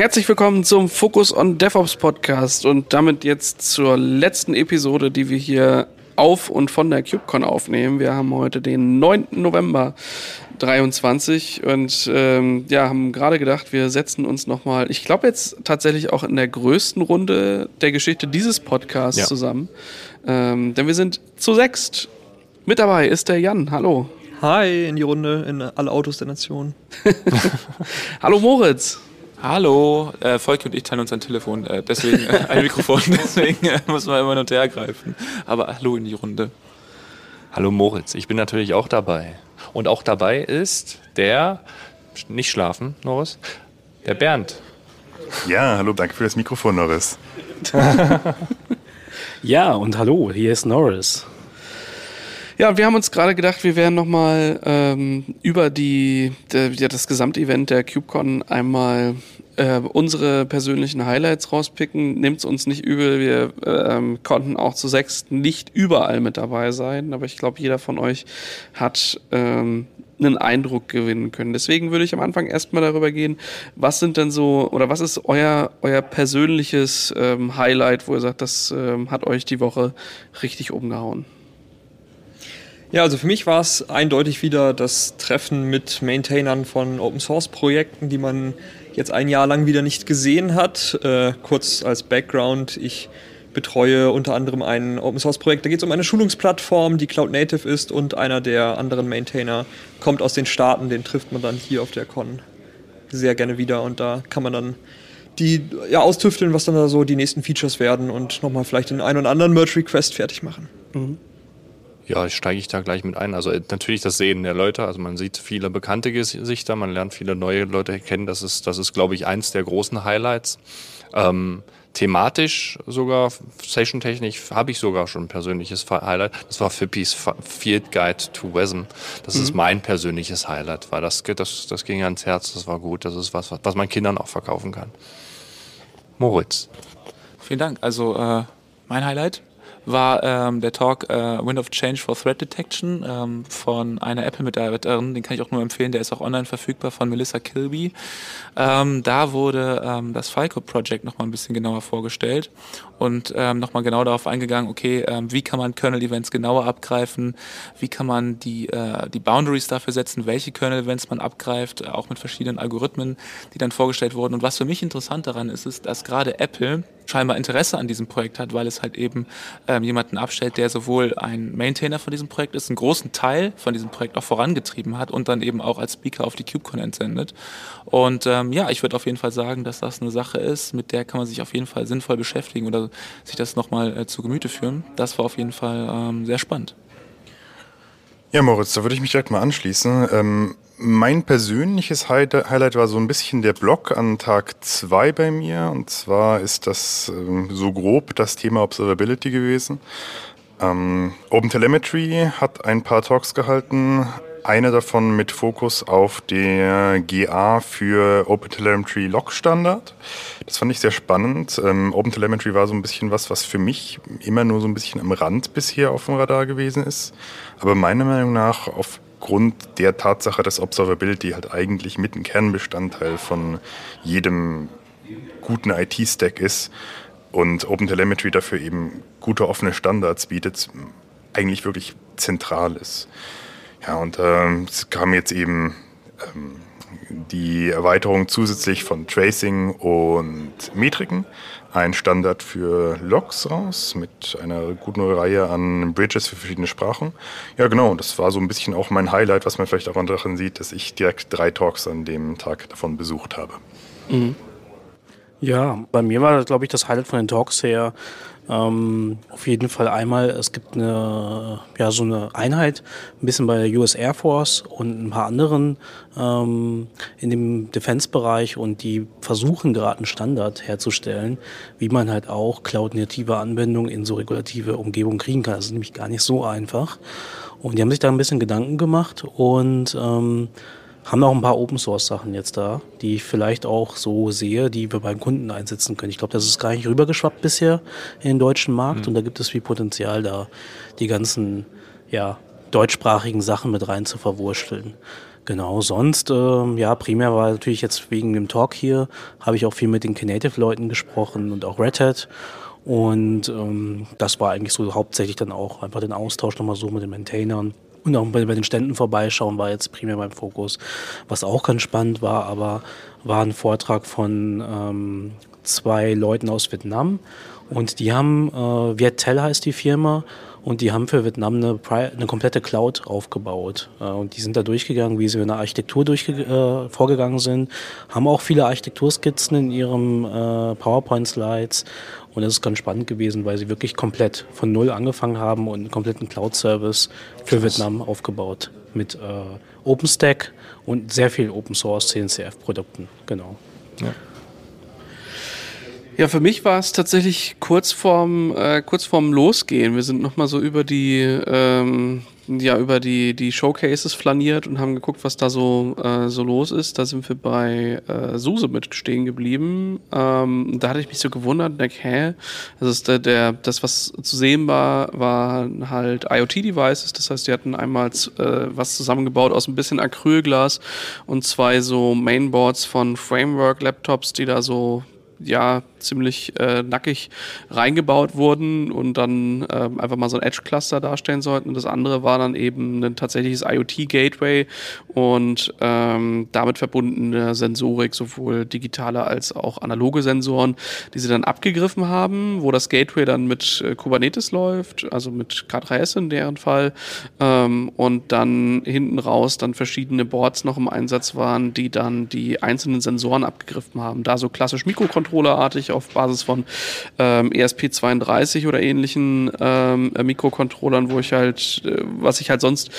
Herzlich willkommen zum Focus on DevOps Podcast und damit jetzt zur letzten Episode, die wir hier auf und von der KubeCon aufnehmen. Wir haben heute den 9. November 23 und ähm, ja, haben gerade gedacht, wir setzen uns nochmal, ich glaube jetzt tatsächlich auch in der größten Runde der Geschichte dieses Podcasts ja. zusammen. Ähm, denn wir sind zu sechst. Mit dabei ist der Jan. Hallo. Hi in die Runde, in alle Autos der Nation. Hallo Moritz. Hallo, äh, Volki und ich teilen uns ein Telefon, äh, deswegen äh, ein Mikrofon, deswegen äh, muss man immer noch hergreifen. Aber hallo in die Runde. Hallo Moritz, ich bin natürlich auch dabei. Und auch dabei ist der, nicht schlafen, Norris, der Bernd. Ja, hallo, danke für das Mikrofon, Norris. ja, und hallo, hier ist Norris. Ja, wir haben uns gerade gedacht, wir werden nochmal ähm, über die, der, ja, das Gesamtevent der CubeCon einmal äh, unsere persönlichen Highlights rauspicken. Nehmt es uns nicht übel, wir ähm, konnten auch zu sechs nicht überall mit dabei sein, aber ich glaube, jeder von euch hat ähm, einen Eindruck gewinnen können. Deswegen würde ich am Anfang erstmal darüber gehen, was sind denn so, oder was ist euer, euer persönliches ähm, Highlight, wo ihr sagt, das ähm, hat euch die Woche richtig umgehauen? Ja, also für mich war es eindeutig wieder das Treffen mit Maintainern von Open Source Projekten, die man jetzt ein Jahr lang wieder nicht gesehen hat. Äh, kurz als Background, ich betreue unter anderem ein Open Source Projekt, da geht es um eine Schulungsplattform, die Cloud Native ist und einer der anderen Maintainer kommt aus den Staaten, den trifft man dann hier auf der Con sehr gerne wieder und da kann man dann die ja, austüfteln, was dann da so die nächsten Features werden und nochmal vielleicht den einen oder anderen Merge Request fertig machen. Mhm. Ja, steige ich da gleich mit ein. Also äh, natürlich das Sehen der Leute. Also man sieht viele bekannte Gesichter, man lernt viele neue Leute kennen. Das ist, das ist, glaube ich, eins der großen Highlights. Ähm, thematisch sogar, session-technisch, habe ich sogar schon ein persönliches Highlight. Das war Fippis Field Guide to WASM. Das mhm. ist mein persönliches Highlight, weil das, das, das ging ans Herz, das war gut. Das ist was, was man Kindern auch verkaufen kann. Moritz. Vielen Dank. Also äh, mein Highlight war ähm, der Talk äh, Wind of Change for Threat Detection ähm, von einer Apple-Mitarbeiterin. Den kann ich auch nur empfehlen. Der ist auch online verfügbar von Melissa Kilby. Ähm, da wurde ähm, das FICO Project nochmal ein bisschen genauer vorgestellt und ähm, nochmal genau darauf eingegangen, okay, ähm, wie kann man Kernel-Events genauer abgreifen, wie kann man die, äh, die Boundaries dafür setzen, welche Kernel-Events man abgreift, auch mit verschiedenen Algorithmen, die dann vorgestellt wurden. Und was für mich interessant daran ist, ist, dass gerade Apple scheinbar Interesse an diesem Projekt hat, weil es halt eben ähm, jemanden abstellt, der sowohl ein Maintainer von diesem Projekt ist, einen großen Teil von diesem Projekt auch vorangetrieben hat und dann eben auch als Speaker auf die KubeCon entsendet. Und ähm, ja, ich würde auf jeden Fall sagen, dass das eine Sache ist, mit der kann man sich auf jeden Fall sinnvoll beschäftigen oder sich das nochmal äh, zu Gemüte führen. Das war auf jeden Fall ähm, sehr spannend. Ja, Moritz, da würde ich mich direkt mal anschließen. Ähm, mein persönliches Highlight war so ein bisschen der Blog an Tag 2 bei mir. Und zwar ist das ähm, so grob das Thema Observability gewesen. Ähm, OpenTelemetry hat ein paar Talks gehalten. Eine davon mit Fokus auf der GA für OpenTelemetry Log Standard. Das fand ich sehr spannend. Ähm, OpenTelemetry war so ein bisschen was, was für mich immer nur so ein bisschen am Rand bisher auf dem Radar gewesen ist. Aber meiner Meinung nach auf aufgrund der Tatsache, dass Observability halt eigentlich mit ein Kernbestandteil von jedem guten IT-Stack ist und OpenTelemetry dafür eben gute offene Standards bietet, eigentlich wirklich zentral ist. Ja, und äh, es kam jetzt eben ähm, die Erweiterung zusätzlich von Tracing und Metriken ein Standard für Logs raus mit einer guten Reihe an Bridges für verschiedene Sprachen. Ja, genau, das war so ein bisschen auch mein Highlight, was man vielleicht auch daran sieht, dass ich direkt drei Talks an dem Tag davon besucht habe. Mhm. Ja, bei mir war, glaube ich, das Highlight von den Talks her ähm, auf jeden Fall einmal, es gibt eine, ja, so eine Einheit, ein bisschen bei der US Air Force und ein paar anderen ähm, in dem Defense-Bereich und die versuchen gerade einen Standard herzustellen, wie man halt auch cloud-native Anwendungen in so regulative Umgebungen kriegen kann. Das ist nämlich gar nicht so einfach. Und die haben sich da ein bisschen Gedanken gemacht und ähm, haben auch ein paar Open Source Sachen jetzt da, die ich vielleicht auch so sehe, die wir beim Kunden einsetzen können. Ich glaube, das ist gar nicht rübergeschwappt bisher in den deutschen Markt mhm. und da gibt es viel Potenzial da, die ganzen ja, deutschsprachigen Sachen mit rein zu verwursteln. Genau, sonst, äh, ja, primär war natürlich jetzt wegen dem Talk hier, habe ich auch viel mit den Knative-Leuten gesprochen und auch Red Hat. Und ähm, das war eigentlich so hauptsächlich dann auch einfach den Austausch nochmal so mit den Maintainern. Und auch bei, den Ständen vorbeischauen war jetzt primär mein Fokus. Was auch ganz spannend war, aber war ein Vortrag von ähm, zwei Leuten aus Vietnam. Und die haben, äh, Vietel heißt die Firma, und die haben für Vietnam eine, eine komplette Cloud aufgebaut. Äh, und die sind da durchgegangen, wie sie in der Architektur durchge äh, vorgegangen sind, haben auch viele Architekturskizzen in ihren äh, PowerPoint-Slides. Und das ist ganz spannend gewesen, weil sie wirklich komplett von Null angefangen haben und einen kompletten Cloud-Service für Vietnam aufgebaut. Mit äh, OpenStack und sehr viel Open Source CNCF-Produkten. Genau. Ja. Ja, für mich war es tatsächlich kurz vorm, äh, kurz vorm Losgehen. Wir sind nochmal so über die, ähm, ja, über die, die Showcases flaniert und haben geguckt, was da so, äh, so los ist. Da sind wir bei äh, Suse mit stehen geblieben. Ähm, da hatte ich mich so gewundert, denk, hä? Ist der, der, das, was zu sehen war, waren halt IoT-Devices. Das heißt, die hatten einmal äh, was zusammengebaut aus ein bisschen Acrylglas und zwei so Mainboards von Framework-Laptops, die da so ja ziemlich äh, nackig reingebaut wurden und dann ähm, einfach mal so ein Edge-Cluster darstellen sollten. Und das andere war dann eben ein tatsächliches IoT-Gateway und ähm, damit verbundene Sensorik, sowohl digitale als auch analoge Sensoren, die sie dann abgegriffen haben, wo das Gateway dann mit äh, Kubernetes läuft, also mit K3S in deren Fall, ähm, und dann hinten raus dann verschiedene Boards noch im Einsatz waren, die dann die einzelnen Sensoren abgegriffen haben. Da so klassisch Mikrocontrollerartig auf Basis von ähm, ESP32 oder ähnlichen ähm, Mikrocontrollern, wo ich halt, äh, was ich halt sonst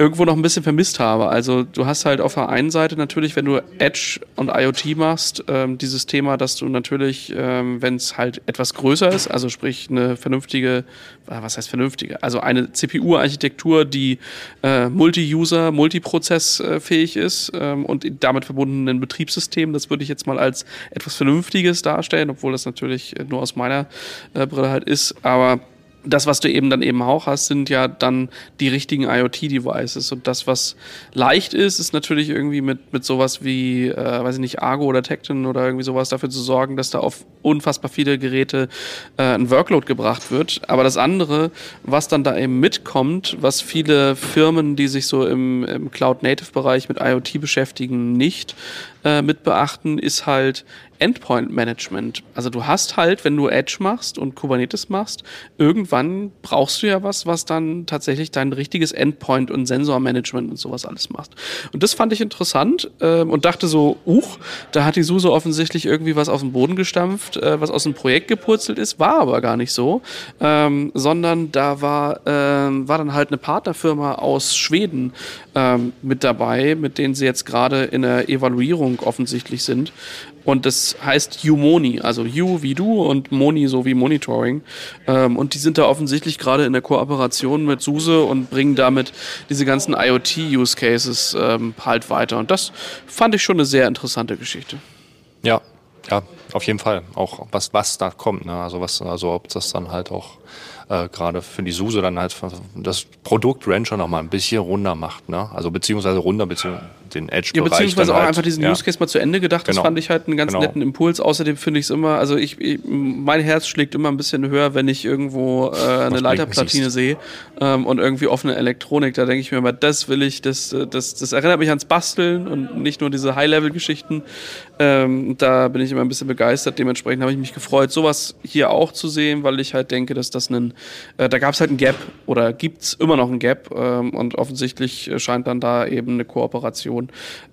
irgendwo noch ein bisschen vermisst habe. Also du hast halt auf der einen Seite natürlich, wenn du Edge und IoT machst, ähm, dieses Thema, dass du natürlich, ähm, wenn es halt etwas größer ist, also sprich eine vernünftige, äh, was heißt vernünftige, also eine CPU-Architektur, die äh, Multi-User, Multiprozessfähig ist ähm, und damit verbundenen Betriebssystem, das würde ich jetzt mal als etwas Vernünftiges darstellen, obwohl das natürlich nur aus meiner äh, Brille halt ist, aber das, was du eben dann eben auch hast, sind ja dann die richtigen IoT-Devices. Und das, was leicht ist, ist natürlich irgendwie mit, mit sowas wie, äh, weiß ich nicht, Argo oder Tecton oder irgendwie sowas dafür zu sorgen, dass da auf unfassbar viele Geräte äh, ein Workload gebracht wird. Aber das andere, was dann da eben mitkommt, was viele Firmen, die sich so im, im Cloud-Native-Bereich mit IoT beschäftigen, nicht äh, mit beachten, ist halt Endpoint Management. Also du hast halt, wenn du Edge machst und Kubernetes machst, irgendwann brauchst du ja was, was dann tatsächlich dein richtiges Endpoint und Sensormanagement und sowas alles macht. Und das fand ich interessant äh, und dachte so, uch, da hat die SUSE offensichtlich irgendwie was auf den Boden gestampft, äh, was aus dem Projekt gepurzelt ist, war aber gar nicht so, ähm, sondern da war, äh, war dann halt eine Partnerfirma aus Schweden ähm, mit dabei, mit denen sie jetzt gerade in der Evaluierung offensichtlich sind. Und das heißt Umoni, also U wie du und Moni so wie Monitoring. Ähm, und die sind da offensichtlich gerade in der Kooperation mit SUSE und bringen damit diese ganzen IoT-Use Cases ähm, halt weiter. Und das fand ich schon eine sehr interessante Geschichte. Ja, ja, auf jeden Fall. Auch was, was da kommt. Ne? Also was, also ob das dann halt auch äh, gerade für die SUSE dann halt das Produkt Rancher noch mal ein bisschen runder macht. Ne? Also beziehungsweise runder, beziehungsweise den Edge-Bereich. Ja, beziehungsweise auch halt, einfach diesen ja. Use Case mal zu Ende gedacht. Das genau. fand ich halt einen ganz genau. netten Impuls. Außerdem finde ich es immer, also ich, ich, mein Herz schlägt immer ein bisschen höher, wenn ich irgendwo äh, eine Leiterplatine sehe ähm, und irgendwie offene Elektronik. Da denke ich mir immer, das will ich, das, das, das erinnert mich ans Basteln und nicht nur diese High-Level-Geschichten. Ähm, da bin ich immer ein bisschen begeistert. Dementsprechend habe ich mich gefreut, sowas hier auch zu sehen, weil ich halt denke, dass das ein, äh, da gab es halt ein Gap oder gibt es immer noch ein Gap ähm, und offensichtlich scheint dann da eben eine Kooperation Kommunikation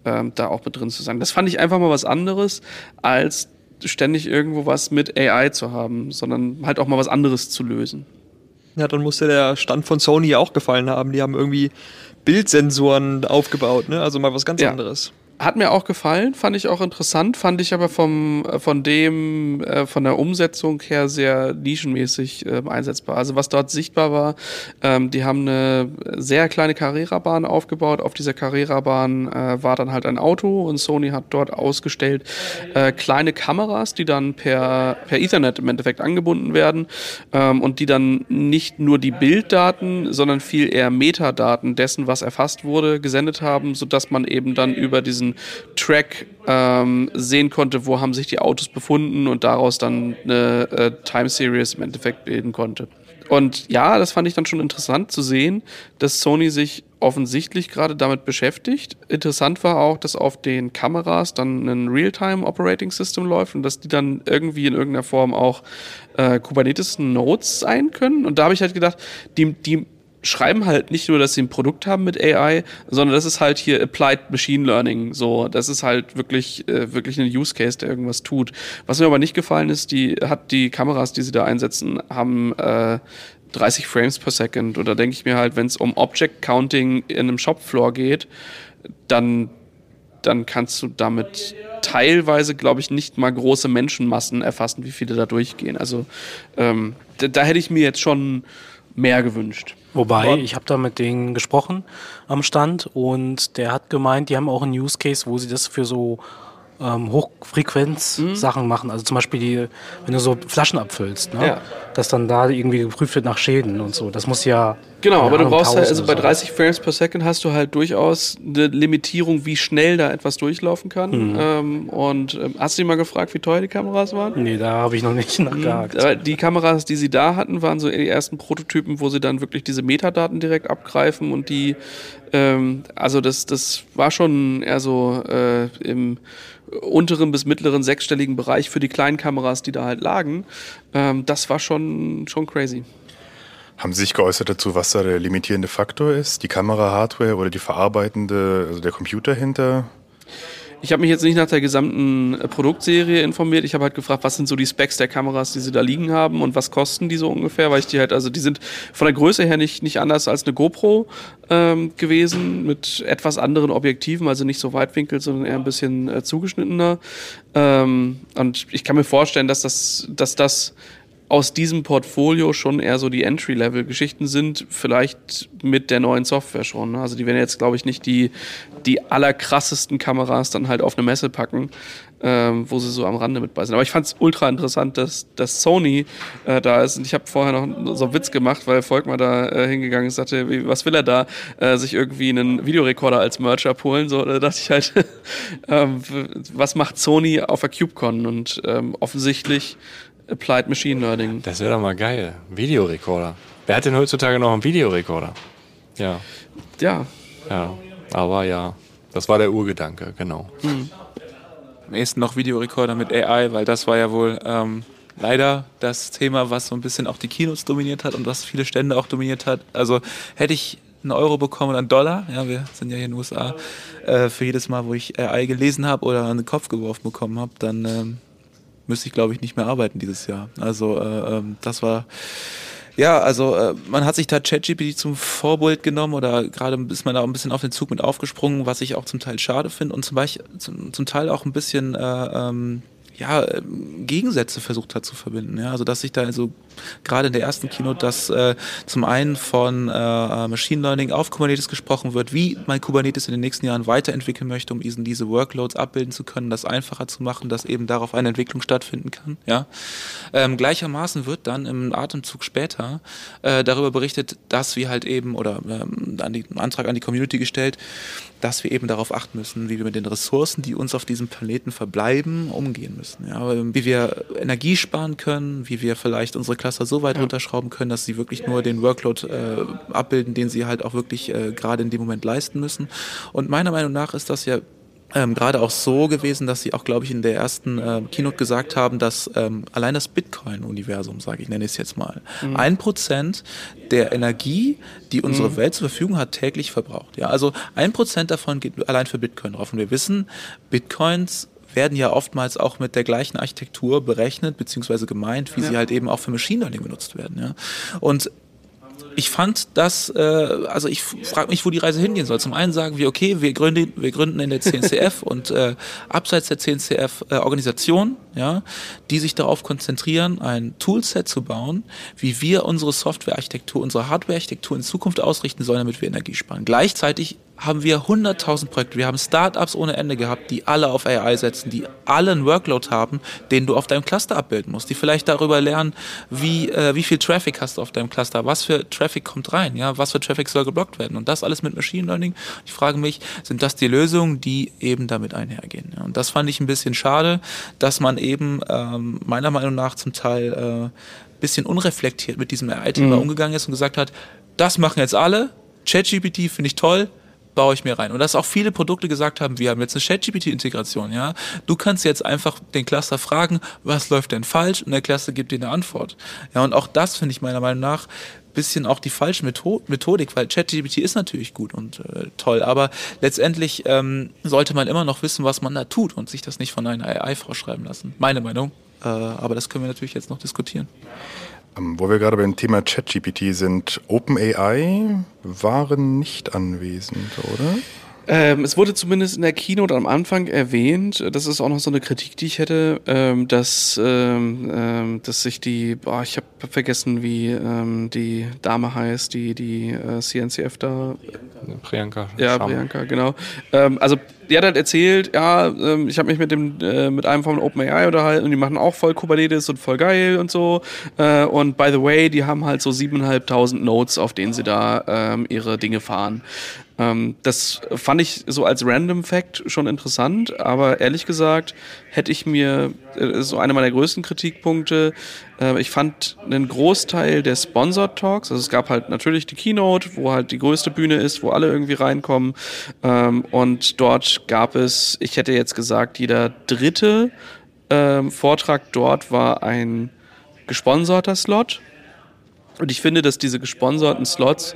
ähm, da auch mit drin zu sein. Das fand ich einfach mal was anderes, als ständig irgendwo was mit AI zu haben, sondern halt auch mal was anderes zu lösen. Ja, dann musste der Stand von Sony auch gefallen haben. Die haben irgendwie Bildsensoren aufgebaut, ne? Also mal was ganz ja. anderes. Hat mir auch gefallen, fand ich auch interessant, fand ich aber vom, äh, von dem, äh, von der Umsetzung her sehr nischenmäßig äh, einsetzbar. Also was dort sichtbar war, ähm, die haben eine sehr kleine Carrera-Bahn aufgebaut. Auf dieser Carrera-Bahn äh, war dann halt ein Auto und Sony hat dort ausgestellt äh, kleine Kameras, die dann per, per Ethernet im Endeffekt angebunden werden ähm, und die dann nicht nur die Bilddaten, sondern viel eher Metadaten dessen, was erfasst wurde, gesendet haben, sodass man eben dann über diesen Track ähm, sehen konnte, wo haben sich die Autos befunden und daraus dann eine äh, Time Series im Endeffekt bilden konnte. Und ja, das fand ich dann schon interessant zu sehen, dass Sony sich offensichtlich gerade damit beschäftigt. Interessant war auch, dass auf den Kameras dann ein Realtime Operating System läuft und dass die dann irgendwie in irgendeiner Form auch äh, Kubernetes Nodes sein können. Und da habe ich halt gedacht, die, die schreiben halt nicht nur, dass sie ein Produkt haben mit AI, sondern das ist halt hier Applied Machine Learning. So, das ist halt wirklich, äh, wirklich ein Use Case, der irgendwas tut. Was mir aber nicht gefallen ist, die hat die Kameras, die sie da einsetzen, haben äh, 30 Frames per Second. Oder denke ich mir halt, wenn es um Object Counting in einem Shopfloor geht, dann, dann kannst du damit teilweise, glaube ich, nicht mal große Menschenmassen erfassen, wie viele da durchgehen. Also ähm, da, da hätte ich mir jetzt schon mehr gewünscht. Wobei, ich habe da mit denen gesprochen am Stand und der hat gemeint, die haben auch einen Use Case, wo sie das für so ähm, Hochfrequenz-Sachen mhm. machen. Also zum Beispiel, die, wenn du so Flaschen abfüllst, ne? ja. dass dann da irgendwie geprüft wird nach Schäden und so. Das muss ja. Genau, aber Ahnung, du brauchst halt, also bei 30 Frames per Second hast du halt durchaus eine Limitierung, wie schnell da etwas durchlaufen kann. Mhm. Ähm, und ähm, hast du dich mal gefragt, wie teuer die Kameras waren? Nee, da habe ich noch nicht nachgehakt. Mhm. Die Kameras, die sie da hatten, waren so die ersten Prototypen, wo sie dann wirklich diese Metadaten direkt abgreifen und die, ähm, also das, das war schon eher so äh, im unteren bis mittleren sechsstelligen Bereich für die kleinen Kameras, die da halt lagen. Ähm, das war schon, schon crazy. Haben Sie sich geäußert dazu, was da der limitierende Faktor ist? Die Kamera-Hardware oder die verarbeitende, also der Computer hinter? Ich habe mich jetzt nicht nach der gesamten äh, Produktserie informiert. Ich habe halt gefragt, was sind so die Specs der Kameras, die sie da liegen haben und was kosten die so ungefähr, weil ich die halt, also die sind von der Größe her nicht, nicht anders als eine GoPro ähm, gewesen, mit etwas anderen Objektiven, also nicht so Weitwinkel, sondern eher ein bisschen äh, zugeschnittener. Ähm, und ich kann mir vorstellen, dass das, dass das aus diesem Portfolio schon eher so die Entry-Level-Geschichten sind, vielleicht mit der neuen Software schon. Ne? Also die werden jetzt, glaube ich, nicht die, die allerkrassesten Kameras dann halt auf eine Messe packen, ähm, wo sie so am Rande mit bei sind. Aber ich fand es ultra interessant, dass, dass Sony äh, da ist. Und ich habe vorher noch so einen Witz gemacht, weil Volkmar da äh, hingegangen ist, sagte, wie, was will er da? Äh, sich irgendwie einen Videorekorder als Merch abholen. So, da dachte ich halt, ähm, was macht Sony auf der CubeCon? Und ähm, offensichtlich Applied Machine Learning. Das wäre doch mal geil. Videorekorder. Wer hat denn heutzutage noch einen Videorekorder? Ja. Ja. Ja, aber ja. Das war der Urgedanke, genau. Mhm. Am ehesten noch Videorekorder mit AI, weil das war ja wohl ähm, leider das Thema, was so ein bisschen auch die Kinos dominiert hat und was viele Stände auch dominiert hat. Also hätte ich einen Euro bekommen oder einen Dollar, ja, wir sind ja hier in den USA, äh, für jedes Mal, wo ich AI gelesen habe oder einen Kopf geworfen bekommen habe, dann ähm, müsste ich, glaube ich, nicht mehr arbeiten dieses Jahr. Also äh, ähm, das war ja, also äh, man hat sich da ChatGPT zum Vorbild genommen oder gerade ist man da ein bisschen auf den Zug mit aufgesprungen, was ich auch zum Teil schade finde und zum Beispiel zum, zum Teil auch ein bisschen äh, ähm, ja, ähm, Gegensätze versucht hat zu verbinden. Ja? Also dass sich da also gerade in der ersten Keynote, dass äh, zum einen von äh, Machine Learning auf Kubernetes gesprochen wird, wie man Kubernetes in den nächsten Jahren weiterentwickeln möchte, um diesen, diese Workloads abbilden zu können, das einfacher zu machen, dass eben darauf eine Entwicklung stattfinden kann. Ja? Ähm, gleichermaßen wird dann im Atemzug später äh, darüber berichtet, dass wir halt eben, oder ähm, an einen Antrag an die Community gestellt, dass wir eben darauf achten müssen, wie wir mit den Ressourcen, die uns auf diesem Planeten verbleiben, umgehen müssen. Ja, wie wir Energie sparen können, wie wir vielleicht unsere Cluster so weit ja. runterschrauben können, dass sie wirklich nur den Workload äh, abbilden, den sie halt auch wirklich äh, gerade in dem Moment leisten müssen. Und meiner Meinung nach ist das ja ähm, gerade auch so gewesen, dass sie auch, glaube ich, in der ersten äh, Keynote gesagt haben, dass ähm, allein das Bitcoin-Universum, sage ich, nenne ich es jetzt mal, mhm. ein mhm. Prozent der Energie, die unsere mhm. Welt zur Verfügung hat, täglich verbraucht. Ja, also ein Prozent davon geht allein für Bitcoin drauf. Und wir wissen, Bitcoins werden ja oftmals auch mit der gleichen Architektur berechnet, beziehungsweise gemeint, wie ja. sie halt eben auch für Machine Learning benutzt werden. Ja. Und ich fand das, äh, also ich frage mich, wo die Reise hingehen soll. Zum einen sagen wir, okay, wir gründen, wir gründen in der CNCF und äh, abseits der CNCF äh, Organisationen, ja, die sich darauf konzentrieren, ein Toolset zu bauen, wie wir unsere Softwarearchitektur, unsere Hardwarearchitektur in Zukunft ausrichten sollen, damit wir Energie sparen. Gleichzeitig haben wir 100.000 Projekte. Wir haben Startups ohne Ende gehabt, die alle auf AI setzen, die alle einen Workload haben, den du auf deinem Cluster abbilden musst, die vielleicht darüber lernen, wie, äh, wie viel Traffic hast du auf deinem Cluster, was für Traffic kommt rein, ja, was für Traffic soll geblockt werden und das alles mit Machine Learning. Ich frage mich, sind das die Lösungen, die eben damit einhergehen? Ja? Und das fand ich ein bisschen schade, dass man eben ähm, meiner Meinung nach zum Teil äh, bisschen unreflektiert mit diesem AI-Thema mhm. umgegangen ist und gesagt hat, das machen jetzt alle, ChatGPT finde ich toll, baue ich mir rein. Und dass auch viele Produkte gesagt haben, wir haben jetzt eine ChatGPT-Integration, ja. Du kannst jetzt einfach den Cluster fragen, was läuft denn falsch? Und der Cluster gibt dir eine Antwort. Ja, und auch das finde ich meiner Meinung nach bisschen auch die falsche Methodik, weil ChatGPT ist natürlich gut und äh, toll, aber letztendlich ähm, sollte man immer noch wissen, was man da tut und sich das nicht von einer AI vorschreiben lassen. Meine Meinung. Äh, aber das können wir natürlich jetzt noch diskutieren. Ähm, wo wir gerade beim Thema ChatGPT sind, OpenAI waren nicht anwesend, oder? Ähm, es wurde zumindest in der Keynote am Anfang erwähnt, das ist auch noch so eine Kritik, die ich hätte, ähm, dass, ähm, ähm dass sich die, boah, ich habe vergessen, wie ähm, die Dame heißt, die die äh, CNCF da. Priyanka. Ja, Scham. Priyanka, genau. Ähm, also die hat halt erzählt, ja, ich habe mich mit dem äh, mit einem von OpenAI unterhalten und die machen auch voll Kubernetes und voll geil und so. Äh, und by the way, die haben halt so 7.500 Nodes, auf denen sie da ihre Dinge fahren. Ähm, das fand ich so als Random Fact schon interessant, aber ehrlich gesagt hätte ich mir, äh, so einer meiner größten Kritikpunkte, äh, ich fand einen Großteil der Sponsored Talks, also es gab halt natürlich die Keynote, wo halt die größte Bühne ist, wo alle irgendwie reinkommen ähm, und dort gab es, ich hätte jetzt gesagt, jeder dritte ähm, Vortrag dort war ein gesponserter Slot und ich finde, dass diese gesponserten Slots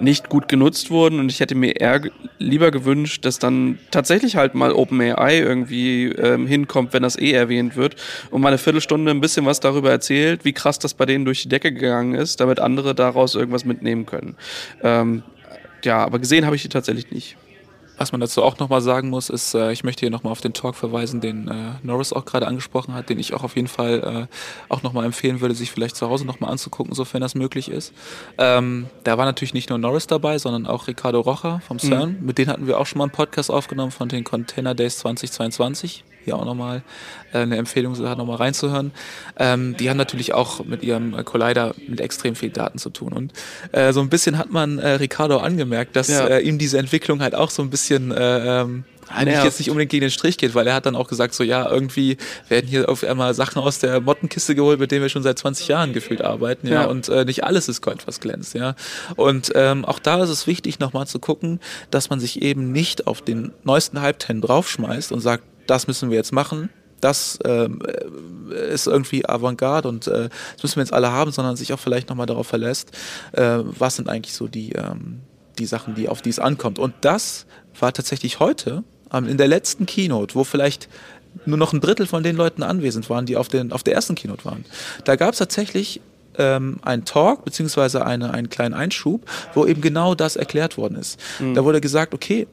nicht gut genutzt wurden und ich hätte mir eher lieber gewünscht, dass dann tatsächlich halt mal OpenAI irgendwie ähm, hinkommt, wenn das eh erwähnt wird und mal eine Viertelstunde ein bisschen was darüber erzählt, wie krass das bei denen durch die Decke gegangen ist, damit andere daraus irgendwas mitnehmen können. Ähm, ja, aber gesehen habe ich die tatsächlich nicht. Was man dazu auch nochmal sagen muss, ist, äh, ich möchte hier nochmal auf den Talk verweisen, den äh, Norris auch gerade angesprochen hat, den ich auch auf jeden Fall äh, auch nochmal empfehlen würde, sich vielleicht zu Hause nochmal anzugucken, sofern das möglich ist. Ähm, da war natürlich nicht nur Norris dabei, sondern auch Ricardo Rocha vom CERN. Mhm. Mit denen hatten wir auch schon mal einen Podcast aufgenommen von den Container Days 2022 hier auch nochmal äh, eine Empfehlung, da nochmal reinzuhören. Ähm, die haben natürlich auch mit ihrem Collider mit extrem viel Daten zu tun. Und äh, so ein bisschen hat man äh, Ricardo angemerkt, dass ja. äh, ihm diese Entwicklung halt auch so ein bisschen äh, ähm, eigentlich jetzt nicht unbedingt gegen den Strich geht, weil er hat dann auch gesagt, so ja, irgendwie werden hier auf einmal Sachen aus der Mottenkiste geholt, mit denen wir schon seit 20 Jahren gefühlt arbeiten, ja, ja. und äh, nicht alles ist Gold, was glänzt, ja. Und ähm, auch da ist es wichtig, nochmal zu gucken, dass man sich eben nicht auf den neuesten Hype-Ten draufschmeißt und sagt, das müssen wir jetzt machen. Das ähm, äh, ist irgendwie Avantgarde und äh, das müssen wir jetzt alle haben, sondern sich auch vielleicht nochmal darauf verlässt, äh, was sind eigentlich so die, ähm, die Sachen, die auf die es ankommt. Und das war tatsächlich heute ähm, in der letzten Keynote, wo vielleicht nur noch ein Drittel von den Leuten anwesend waren, die auf, den, auf der ersten Keynote waren. Da gab es tatsächlich ähm, einen Talk beziehungsweise eine, einen kleinen Einschub, wo eben genau das erklärt worden ist. Mhm. Da wurde gesagt, okay,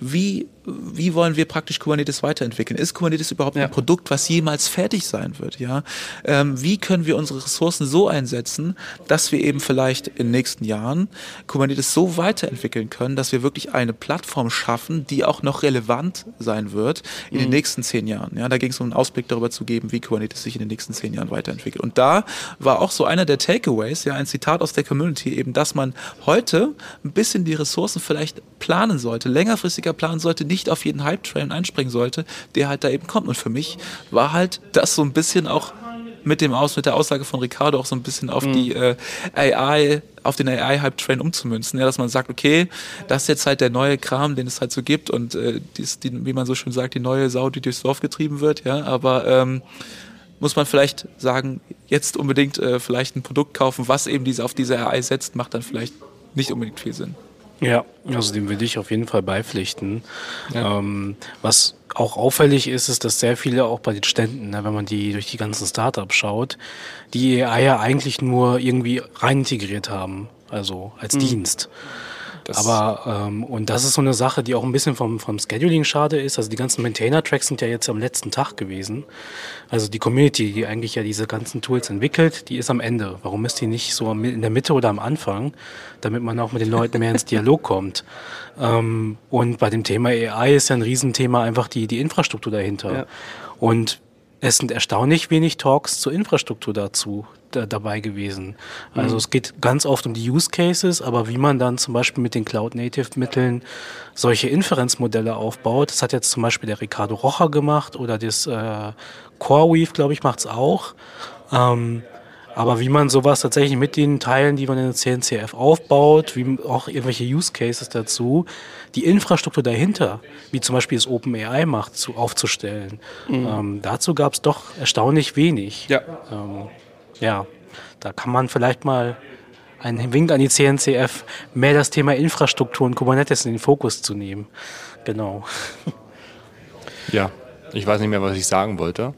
wie wie wollen wir praktisch Kubernetes weiterentwickeln? Ist Kubernetes überhaupt ja. ein Produkt, was jemals fertig sein wird? Ja, ähm, wie können wir unsere Ressourcen so einsetzen, dass wir eben vielleicht in den nächsten Jahren Kubernetes so weiterentwickeln können, dass wir wirklich eine Plattform schaffen, die auch noch relevant sein wird in mhm. den nächsten zehn Jahren? Ja, da ging es um einen Ausblick darüber zu geben, wie Kubernetes sich in den nächsten zehn Jahren weiterentwickelt. Und da war auch so einer der Takeaways, ja, ein Zitat aus der Community eben, dass man heute ein bisschen die Ressourcen vielleicht planen sollte, längerfristiger planen sollte, nicht auf jeden Hype-Train einspringen sollte, der halt da eben kommt. Und für mich war halt das so ein bisschen auch mit dem Aus, mit der Aussage von Ricardo auch so ein bisschen auf mhm. die äh, AI, auf den AI-Hype-Train umzumünzen, ja, dass man sagt, okay, das ist jetzt halt der neue Kram, den es halt so gibt und äh, dies, die, wie man so schön sagt, die neue Sau, die durchs Dorf getrieben wird, ja, aber ähm, muss man vielleicht sagen, jetzt unbedingt äh, vielleicht ein Produkt kaufen, was eben diese auf diese AI setzt, macht dann vielleicht nicht unbedingt viel Sinn. Ja, also dem würde ich auf jeden Fall beipflichten. Ja. Ähm, was auch auffällig ist, ist, dass sehr viele auch bei den Ständen, ne, wenn man die durch die ganzen Startups schaut, die AI ja eigentlich nur irgendwie rein integriert haben. also als mhm. Dienst. Das Aber, ähm, und das ist so eine Sache, die auch ein bisschen vom, vom Scheduling schade ist. Also die ganzen Maintainer-Tracks sind ja jetzt am letzten Tag gewesen. Also die Community, die eigentlich ja diese ganzen Tools entwickelt, die ist am Ende. Warum ist die nicht so in der Mitte oder am Anfang, damit man auch mit den Leuten mehr ins Dialog kommt? Ähm, und bei dem Thema AI ist ja ein Riesenthema einfach die, die Infrastruktur dahinter. Ja. Und es sind erstaunlich wenig Talks zur Infrastruktur dazu da, dabei gewesen. Also mhm. es geht ganz oft um die Use Cases, aber wie man dann zum Beispiel mit den Cloud-Native-Mitteln solche Inferenzmodelle aufbaut, das hat jetzt zum Beispiel der Ricardo Rocha gemacht oder das äh, CoreWeave, glaube ich, macht es auch. Ähm, aber wie man sowas tatsächlich mit den Teilen, die man in der CNCF aufbaut, wie auch irgendwelche Use Cases dazu, die Infrastruktur dahinter, wie zum Beispiel das OpenAI macht, zu, aufzustellen. Mhm. Ähm, dazu gab es doch erstaunlich wenig. Ja. Ähm, ja, da kann man vielleicht mal einen Wink an die CNCF, mehr das Thema Infrastruktur und Kubernetes in den Fokus zu nehmen. Genau. Ja, ich weiß nicht mehr, was ich sagen wollte.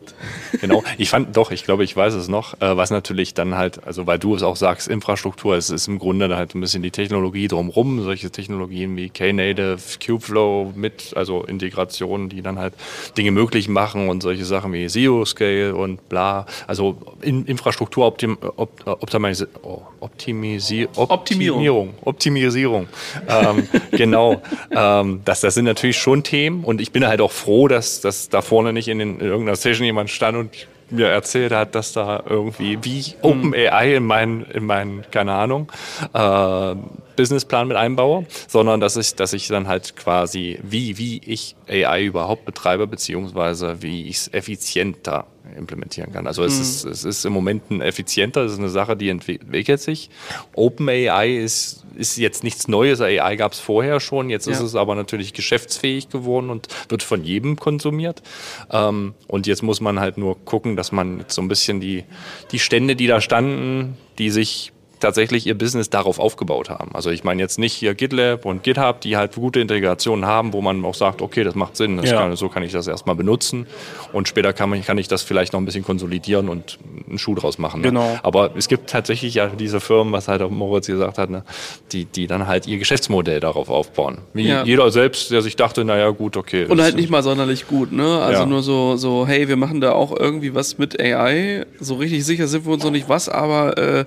Genau. Ich fand, doch, ich glaube, ich weiß es noch. Äh, was natürlich dann halt, also weil du es auch sagst, Infrastruktur, es ist im Grunde halt ein bisschen die Technologie drumherum, solche Technologien wie Knative, Kubeflow mit, also Integrationen, die dann halt Dinge möglich machen und solche Sachen wie Zero Scale und bla. Also in, Infrastruktur Optim, op, Optimisi oh, Optimisi Optimierung. Optimisierung. ähm, genau. Ähm, das, das sind natürlich schon Themen und ich bin halt auch froh, dass, dass da vorne nicht in, den, in irgendeiner Session jemand stand und mir erzählt hat, dass da irgendwie wie OpenAI in meinen, in meinen, keine Ahnung, äh, Businessplan mit einbaue, sondern dass ich, dass ich dann halt quasi, wie, wie ich AI überhaupt betreibe, beziehungsweise wie ich es effizienter implementieren kann. Also es, mhm. ist, es ist im Moment ein effizienter, es ist eine Sache, die entwickelt sich. OpenAI ist, ist jetzt nichts Neues, AI gab es vorher schon, jetzt ja. ist es aber natürlich geschäftsfähig geworden und wird von jedem konsumiert. Ähm, und jetzt muss man halt nur gucken, dass man so ein bisschen die, die Stände, die da standen, die sich tatsächlich ihr Business darauf aufgebaut haben. Also ich meine jetzt nicht hier GitLab und GitHub, die halt gute Integrationen haben, wo man auch sagt, okay, das macht Sinn, das ja. kann, so kann ich das erstmal benutzen und später kann, man, kann ich das vielleicht noch ein bisschen konsolidieren und einen Schuh draus machen. Ne? Genau. Aber es gibt tatsächlich ja diese Firmen, was halt auch Moritz gesagt hat, ne, die, die dann halt ihr Geschäftsmodell darauf aufbauen. Wie ja. jeder selbst, der sich dachte, naja gut, okay. Und halt nicht mal sonderlich gut, ne? Also ja. nur so, so, hey, wir machen da auch irgendwie was mit AI. So richtig sicher sind wir uns noch nicht was, aber äh,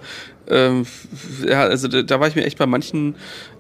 ähm, ja, also da, da, war ich mir echt bei manchen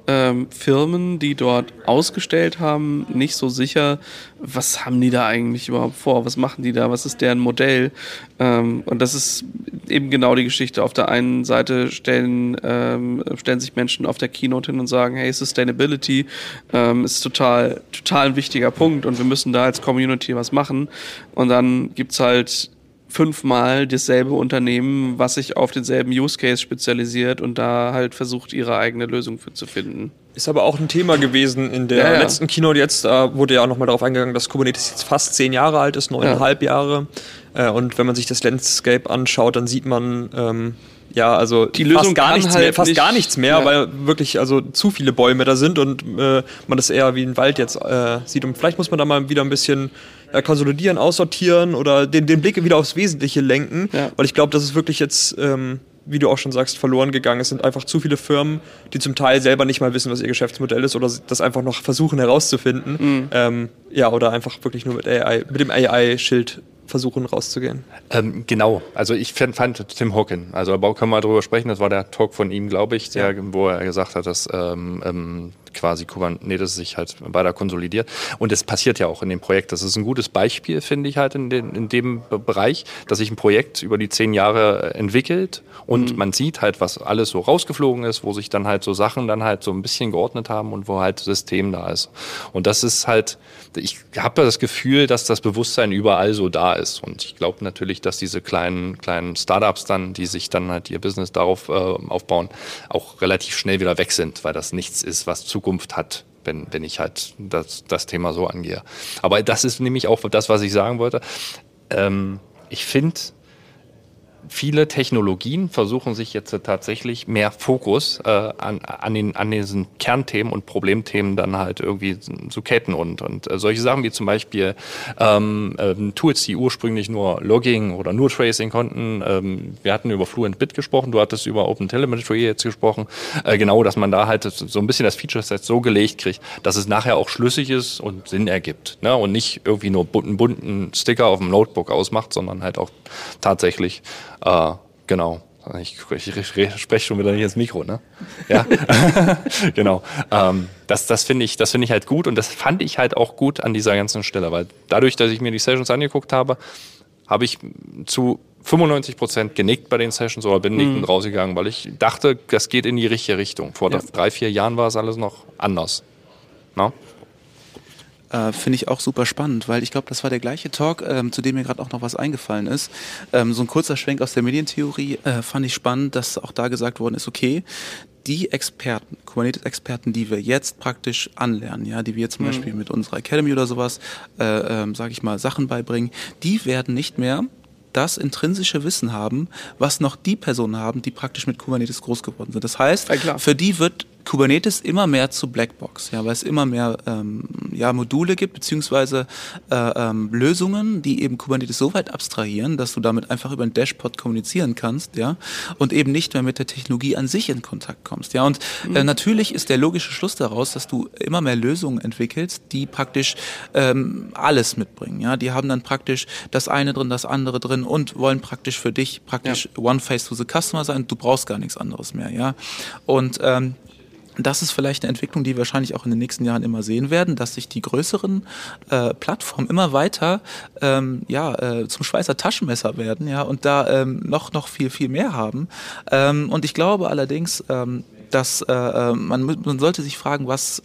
ähm, Firmen, die dort ausgestellt haben, nicht so sicher, was haben die da eigentlich überhaupt vor, was machen die da, was ist deren Modell. Ähm, und das ist eben genau die Geschichte. Auf der einen Seite stellen, ähm, stellen sich Menschen auf der Keynote hin und sagen, hey, Sustainability ähm, ist total, total ein wichtiger Punkt und wir müssen da als Community was machen. Und dann gibt's halt fünfmal dasselbe Unternehmen, was sich auf denselben Use Case spezialisiert und da halt versucht, ihre eigene Lösung für zu finden. Ist aber auch ein Thema gewesen in der ja, ja. letzten Keynote jetzt. Da wurde ja auch nochmal darauf eingegangen, dass Kubernetes jetzt fast zehn Jahre alt ist, neuneinhalb ja. Jahre. Äh, und wenn man sich das Landscape anschaut, dann sieht man, ähm, ja, also die Lösung fast gar nichts halt mehr, fast nicht, gar nichts mehr, ja. weil wirklich also zu viele Bäume da sind und äh, man das eher wie ein Wald jetzt äh, sieht. Und vielleicht muss man da mal wieder ein bisschen äh, konsolidieren, aussortieren oder den, den Blick wieder aufs Wesentliche lenken, ja. weil ich glaube, das ist wirklich jetzt ähm, wie du auch schon sagst, verloren gegangen. Es sind einfach zu viele Firmen, die zum Teil selber nicht mal wissen, was ihr Geschäftsmodell ist oder das einfach noch versuchen herauszufinden. Mhm. Ähm, ja, oder einfach wirklich nur mit AI, mit dem AI-Schild versuchen rauszugehen. Ähm, genau, also ich fand, fand Tim Hawkin, also da können wir mal drüber sprechen, das war der Talk von ihm, glaube ich, der, ja. wo er gesagt hat, dass ähm, ähm, quasi Kubernetes sich halt weiter konsolidiert. Und es passiert ja auch in dem Projekt. Das ist ein gutes Beispiel, finde ich halt in, den, in dem Bereich, dass sich ein Projekt über die zehn Jahre entwickelt und mhm. man sieht halt, was alles so rausgeflogen ist, wo sich dann halt so Sachen dann halt so ein bisschen geordnet haben und wo halt System da ist. Und das ist halt, ich habe das Gefühl, dass das Bewusstsein überall so da ist. Und ich glaube natürlich, dass diese kleinen, kleinen Startups dann, die sich dann halt ihr Business darauf äh, aufbauen, auch relativ schnell wieder weg sind, weil das nichts ist, was Zukunft hat. Wenn, wenn ich halt das, das Thema so angehe. Aber das ist nämlich auch das, was ich sagen wollte. Ähm, ich finde, viele Technologien versuchen sich jetzt tatsächlich mehr Fokus äh, an, an, den, an diesen Kernthemen und Problemthemen dann halt irgendwie zu ketten und, und äh, solche Sachen wie zum Beispiel ähm, ähm, Tools, die ursprünglich nur Logging oder nur Tracing konnten. Ähm, wir hatten über Fluent Bit gesprochen, du hattest über Open Telemetry jetzt gesprochen. Äh, genau, dass man da halt so ein bisschen das Feature-Set so gelegt kriegt, dass es nachher auch schlüssig ist und Sinn ergibt. Ne? Und nicht irgendwie nur bunten, bunten Sticker auf dem Notebook ausmacht, sondern halt auch tatsächlich äh, genau. Ich, ich, spreche schon wieder nicht ins Mikro, ne? Ja, genau. Ähm, das das finde ich, das finde ich halt gut und das fand ich halt auch gut an dieser ganzen Stelle, weil dadurch, dass ich mir die Sessions angeguckt habe, habe ich zu 95 Prozent genickt bei den Sessions oder bin nickend mhm. rausgegangen, weil ich dachte, das geht in die richtige Richtung. Vor ja. drei, vier Jahren war es alles noch anders. No? Äh, Finde ich auch super spannend, weil ich glaube, das war der gleiche Talk, ähm, zu dem mir gerade auch noch was eingefallen ist. Ähm, so ein kurzer Schwenk aus der Medientheorie äh, fand ich spannend, dass auch da gesagt worden ist, okay, die Experten, Kubernetes-Experten, die wir jetzt praktisch anlernen, ja, die wir zum mhm. Beispiel mit unserer Academy oder sowas, äh, ähm, sage ich mal, Sachen beibringen, die werden nicht mehr das intrinsische Wissen haben, was noch die Personen haben, die praktisch mit Kubernetes groß geworden sind. Das heißt, ja, für die wird Kubernetes immer mehr zu Blackbox, ja, weil es immer mehr ähm, ja, Module gibt, beziehungsweise äh, ähm, Lösungen, die eben Kubernetes so weit abstrahieren, dass du damit einfach über ein Dashboard kommunizieren kannst, ja, und eben nicht mehr mit der Technologie an sich in Kontakt kommst, ja. Und äh, mhm. natürlich ist der logische Schluss daraus, dass du immer mehr Lösungen entwickelst, die praktisch ähm, alles mitbringen, ja. Die haben dann praktisch das eine drin, das andere drin und wollen praktisch für dich praktisch ja. One Face to the Customer sein. Du brauchst gar nichts anderes mehr, ja. Und ähm, das ist vielleicht eine Entwicklung, die wir wahrscheinlich auch in den nächsten Jahren immer sehen werden, dass sich die größeren äh, Plattformen immer weiter ähm, ja, äh, zum Schweizer Taschenmesser werden ja, und da ähm, noch, noch viel, viel mehr haben. Ähm, und ich glaube allerdings, ähm, dass äh, äh man, man sollte sich fragen, was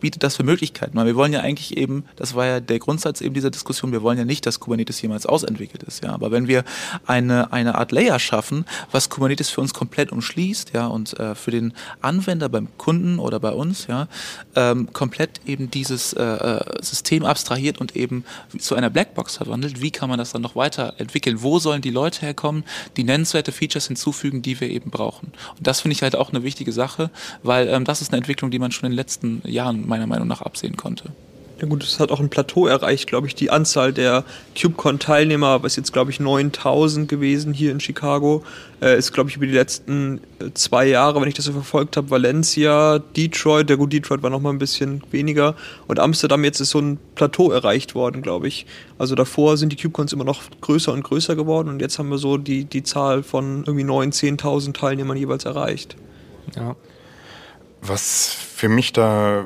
bietet das für Möglichkeiten? Weil wir wollen ja eigentlich eben, das war ja der Grundsatz eben dieser Diskussion, wir wollen ja nicht, dass Kubernetes jemals ausentwickelt ist, ja. Aber wenn wir eine, eine Art Layer schaffen, was Kubernetes für uns komplett umschließt, ja, und äh, für den Anwender beim Kunden oder bei uns, ja, ähm, komplett eben dieses äh, äh System abstrahiert und eben zu einer Blackbox verwandelt, wie kann man das dann noch weiterentwickeln? Wo sollen die Leute herkommen, die nennenswerte Features hinzufügen, die wir eben brauchen? Und das finde ich halt auch eine wichtige Sache, weil ähm, das ist eine Entwicklung, die man schon in den letzten Jahren Jahren meiner Meinung nach absehen konnte. Ja gut, es hat auch ein Plateau erreicht, glaube ich. Die Anzahl der KubeCon-Teilnehmer, was jetzt, glaube ich, 9000 gewesen hier in Chicago, äh, ist, glaube ich, über die letzten äh, zwei Jahre, wenn ich das so verfolgt habe, Valencia, Detroit, der gut, Detroit war noch mal ein bisschen weniger und Amsterdam jetzt ist so ein Plateau erreicht worden, glaube ich. Also davor sind die KubeCons immer noch größer und größer geworden und jetzt haben wir so die, die Zahl von irgendwie 9.000, 10.000 Teilnehmern jeweils erreicht. Ja. Was für mich da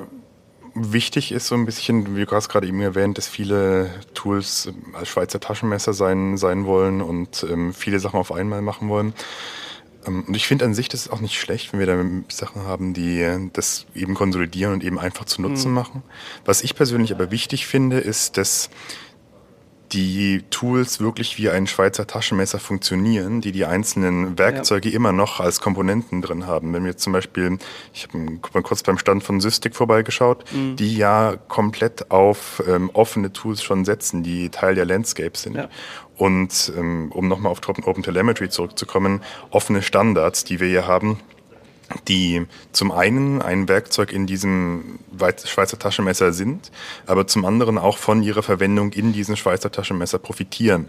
wichtig ist so ein bisschen, wie du hast gerade eben erwähnt, dass viele Tools als Schweizer Taschenmesser sein, sein wollen und ähm, viele Sachen auf einmal machen wollen. Ähm, und ich finde an sich, das ist auch nicht schlecht, wenn wir da Sachen haben, die das eben konsolidieren und eben einfach zu Nutzen mhm. machen. Was ich persönlich aber wichtig finde, ist, dass die Tools wirklich wie ein Schweizer Taschenmesser funktionieren, die die einzelnen Werkzeuge ja. immer noch als Komponenten drin haben. Wenn wir zum Beispiel, ich habe mal kurz beim Stand von Sysdig vorbeigeschaut, mhm. die ja komplett auf ähm, offene Tools schon setzen, die Teil der Landscape sind. Ja. Und ähm, um nochmal auf Open Telemetry zurückzukommen, offene Standards, die wir hier haben, die zum einen ein Werkzeug in diesem Schweizer Taschenmesser sind, aber zum anderen auch von ihrer Verwendung in diesem Schweizer Taschenmesser profitieren.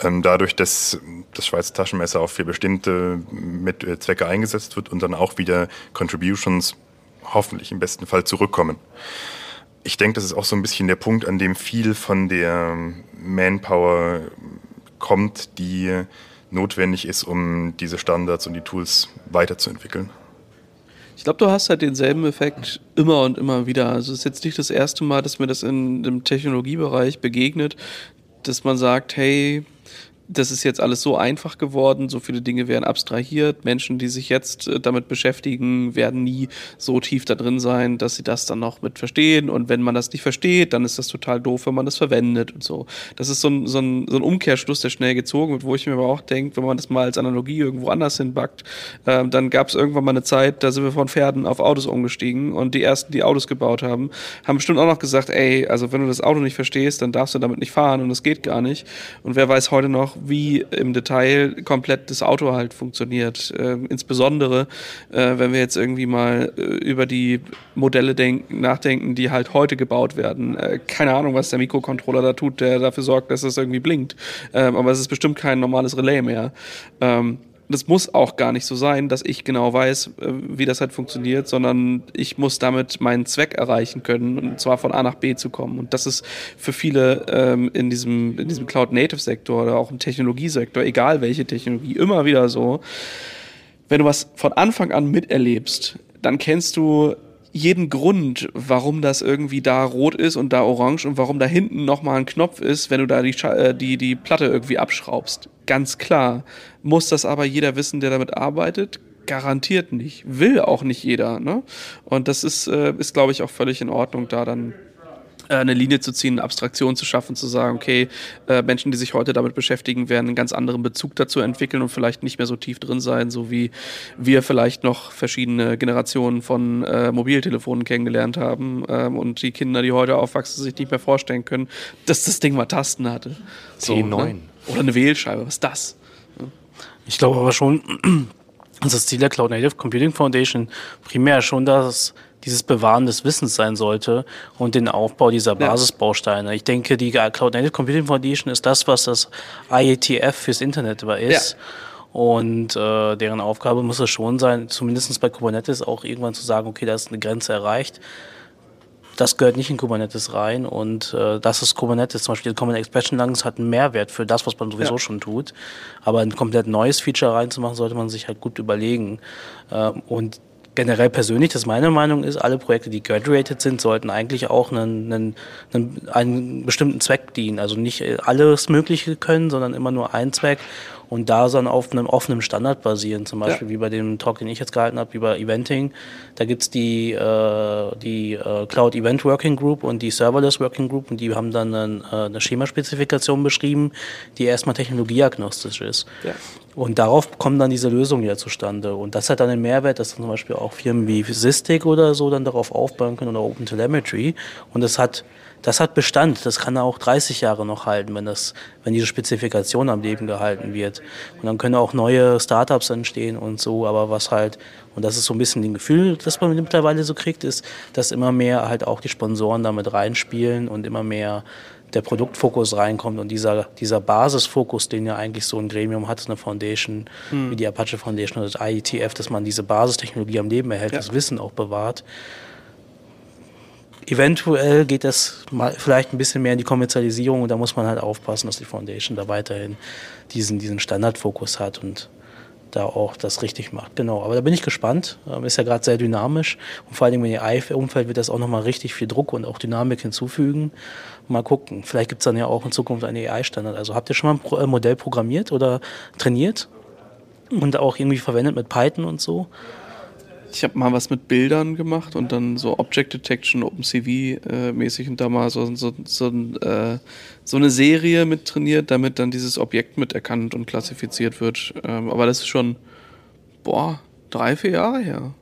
Ähm, dadurch, dass das Schweizer Taschenmesser auch für bestimmte äh, Zwecke eingesetzt wird und dann auch wieder Contributions hoffentlich im besten Fall zurückkommen. Ich denke, das ist auch so ein bisschen der Punkt, an dem viel von der Manpower kommt, die notwendig ist, um diese Standards und die Tools weiterzuentwickeln. Ich glaube, du hast halt denselben Effekt immer und immer wieder. Also es ist jetzt nicht das erste Mal, dass mir das in dem Technologiebereich begegnet, dass man sagt, hey, das ist jetzt alles so einfach geworden, so viele Dinge werden abstrahiert. Menschen, die sich jetzt äh, damit beschäftigen, werden nie so tief da drin sein, dass sie das dann noch mit verstehen. Und wenn man das nicht versteht, dann ist das total doof, wenn man das verwendet und so. Das ist so ein, so ein, so ein Umkehrschluss, der schnell gezogen wird, wo ich mir aber auch denke, wenn man das mal als Analogie irgendwo anders hinbackt, äh, dann gab es irgendwann mal eine Zeit, da sind wir von Pferden auf Autos umgestiegen und die ersten, die Autos gebaut haben, haben bestimmt auch noch gesagt, ey, also wenn du das Auto nicht verstehst, dann darfst du damit nicht fahren und das geht gar nicht. Und wer weiß heute noch, wie im Detail komplett das Auto halt funktioniert. Äh, insbesondere, äh, wenn wir jetzt irgendwie mal äh, über die Modelle denken, nachdenken, die halt heute gebaut werden. Äh, keine Ahnung, was der Mikrocontroller da tut, der dafür sorgt, dass es irgendwie blinkt. Ähm, aber es ist bestimmt kein normales Relais mehr. Ähm, das muss auch gar nicht so sein, dass ich genau weiß, äh, wie das halt funktioniert, sondern ich muss damit meinen Zweck erreichen können, und zwar von A nach B zu kommen. Und das ist für viele ähm, in diesem, in diesem Cloud-Native-Sektor oder auch im Technologiesektor, egal welche Technologie, immer wieder so. Wenn du was von Anfang an miterlebst, dann kennst du jeden Grund, warum das irgendwie da rot ist und da orange und warum da hinten nochmal ein Knopf ist, wenn du da die, äh, die, die Platte irgendwie abschraubst. Ganz klar. Muss das aber jeder wissen, der damit arbeitet? Garantiert nicht. Will auch nicht jeder. Ne? Und das ist, äh, ist glaube ich, auch völlig in Ordnung, da dann eine Linie zu ziehen, eine Abstraktion zu schaffen, zu sagen, okay, äh, Menschen, die sich heute damit beschäftigen, werden einen ganz anderen Bezug dazu entwickeln und vielleicht nicht mehr so tief drin sein, so wie wir vielleicht noch verschiedene Generationen von äh, Mobiltelefonen kennengelernt haben ähm, und die Kinder, die heute aufwachsen, sich nicht mehr vorstellen können, dass das Ding mal Tasten hatte. So, T9. Ne? Oder eine Wählscheibe, was ist das? Ich glaube aber schon, dass das Ziel der Cloud Native Computing Foundation primär schon das dieses Bewahren des Wissens sein sollte und den Aufbau dieser Basisbausteine. Ich denke, die Cloud Native Computing Foundation ist das, was das IETF fürs Internet ist. Und äh, deren Aufgabe muss es schon sein, zumindest bei Kubernetes auch irgendwann zu sagen, okay, da ist eine Grenze erreicht. Das gehört nicht in Kubernetes rein und äh, das ist Kubernetes. Zum Beispiel Common Expression Langs hat einen Mehrwert für das, was man sowieso ja. schon tut. Aber ein komplett neues Feature reinzumachen, sollte man sich halt gut überlegen. Äh, und generell persönlich, dass meine Meinung ist, alle Projekte, die graduated sind, sollten eigentlich auch einen, einen, einen, einen bestimmten Zweck dienen. Also nicht alles Mögliche können, sondern immer nur einen Zweck und da dann auf einem offenen Standard basieren. Zum Beispiel ja. wie bei dem Talk, den ich jetzt gehalten habe, über Eventing. Da gibt's die, äh, die äh, Cloud Event Working Group und die Serverless Working Group und die haben dann eine, äh, eine Schemaspezifikation beschrieben, die erstmal technologieagnostisch ist. Ja. Und darauf kommen dann diese Lösungen ja zustande. Und das hat dann den Mehrwert, dass zum Beispiel auch Firmen wie Sysdig oder so dann darauf aufbauen können oder OpenTelemetry. Und das hat, das hat Bestand. Das kann auch 30 Jahre noch halten, wenn das, wenn diese Spezifikation am Leben gehalten wird. Und dann können auch neue Startups entstehen und so. Aber was halt, und das ist so ein bisschen ein Gefühl, das man mittlerweile so kriegt, ist, dass immer mehr halt auch die Sponsoren damit reinspielen und immer mehr der Produktfokus reinkommt und dieser, dieser Basisfokus, den ja eigentlich so ein Gremium hat, eine Foundation hm. wie die Apache Foundation oder das IETF, dass man diese Basistechnologie am Leben erhält, ja. das Wissen auch bewahrt. Eventuell geht das mal vielleicht ein bisschen mehr in die Kommerzialisierung und da muss man halt aufpassen, dass die Foundation da weiterhin diesen, diesen Standardfokus hat und da auch das richtig macht. Genau, aber da bin ich gespannt. Ähm, ist ja gerade sehr dynamisch und vor allem im AI-Umfeld wird das auch nochmal richtig viel Druck und auch Dynamik hinzufügen. Mal gucken. Vielleicht gibt es dann ja auch in Zukunft einen AI-Standard. Also habt ihr schon mal ein äh, Modell programmiert oder trainiert und auch irgendwie verwendet mit Python und so? Ich habe mal was mit Bildern gemacht und dann so Object Detection, OpenCV-mäßig äh, und da mal so, so, so, äh, so, eine Serie mit trainiert, damit dann dieses Objekt mit erkannt und klassifiziert wird. Ähm, aber das ist schon, boah, drei, vier Jahre her.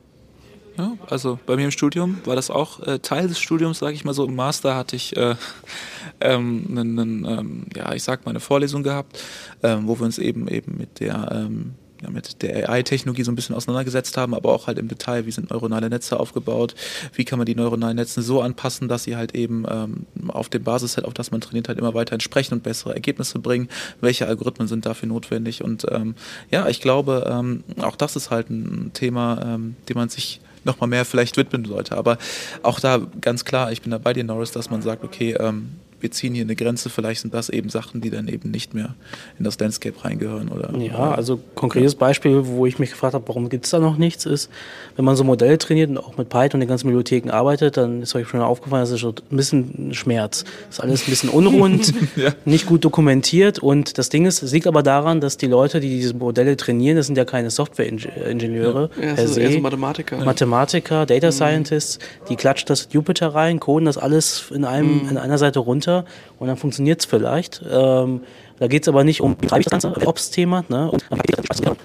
Ja, also bei mir im Studium war das auch äh, Teil des Studiums, sage ich mal so. Im Master hatte ich äh, ähm, einen, ähm, ja, ich sag mal eine Vorlesung gehabt, ähm, wo wir uns eben eben mit der ähm, ja, mit der AI-Technologie so ein bisschen auseinandergesetzt haben, aber auch halt im Detail, wie sind neuronale Netze aufgebaut, wie kann man die neuronalen Netze so anpassen, dass sie halt eben ähm, auf dem Basisset, auf das man trainiert, halt immer weiter entsprechen und bessere Ergebnisse bringen, welche Algorithmen sind dafür notwendig und ähm, ja, ich glaube, ähm, auch das ist halt ein Thema, ähm, dem man sich nochmal mehr vielleicht widmen sollte. Aber auch da ganz klar, ich bin da bei dir, Norris, dass man sagt, okay, ähm, wir ziehen hier eine Grenze, vielleicht sind das eben Sachen, die dann eben nicht mehr in das Landscape reingehören. Oder, ja, also konkretes ja. Beispiel, wo ich mich gefragt habe, warum gibt es da noch nichts, ist, wenn man so Modelle trainiert und auch mit Python und den ganzen Bibliotheken arbeitet, dann ist euch schon aufgefallen, das ist so ein bisschen Schmerz. Das ist alles ein bisschen unrund, ja. nicht gut dokumentiert und das Ding ist, es liegt aber daran, dass die Leute, die diese Modelle trainieren, das sind ja keine Software-Ingenieure ja. per se. So Mathematiker. Mathematiker, Data mhm. Scientists, die klatschen das Jupyter rein, coden das alles in, einem, mhm. in einer Seite runter und dann funktioniert es vielleicht. Ähm, da geht es aber nicht um, wie treibe ich das ganze Ops-Thema, ne? Und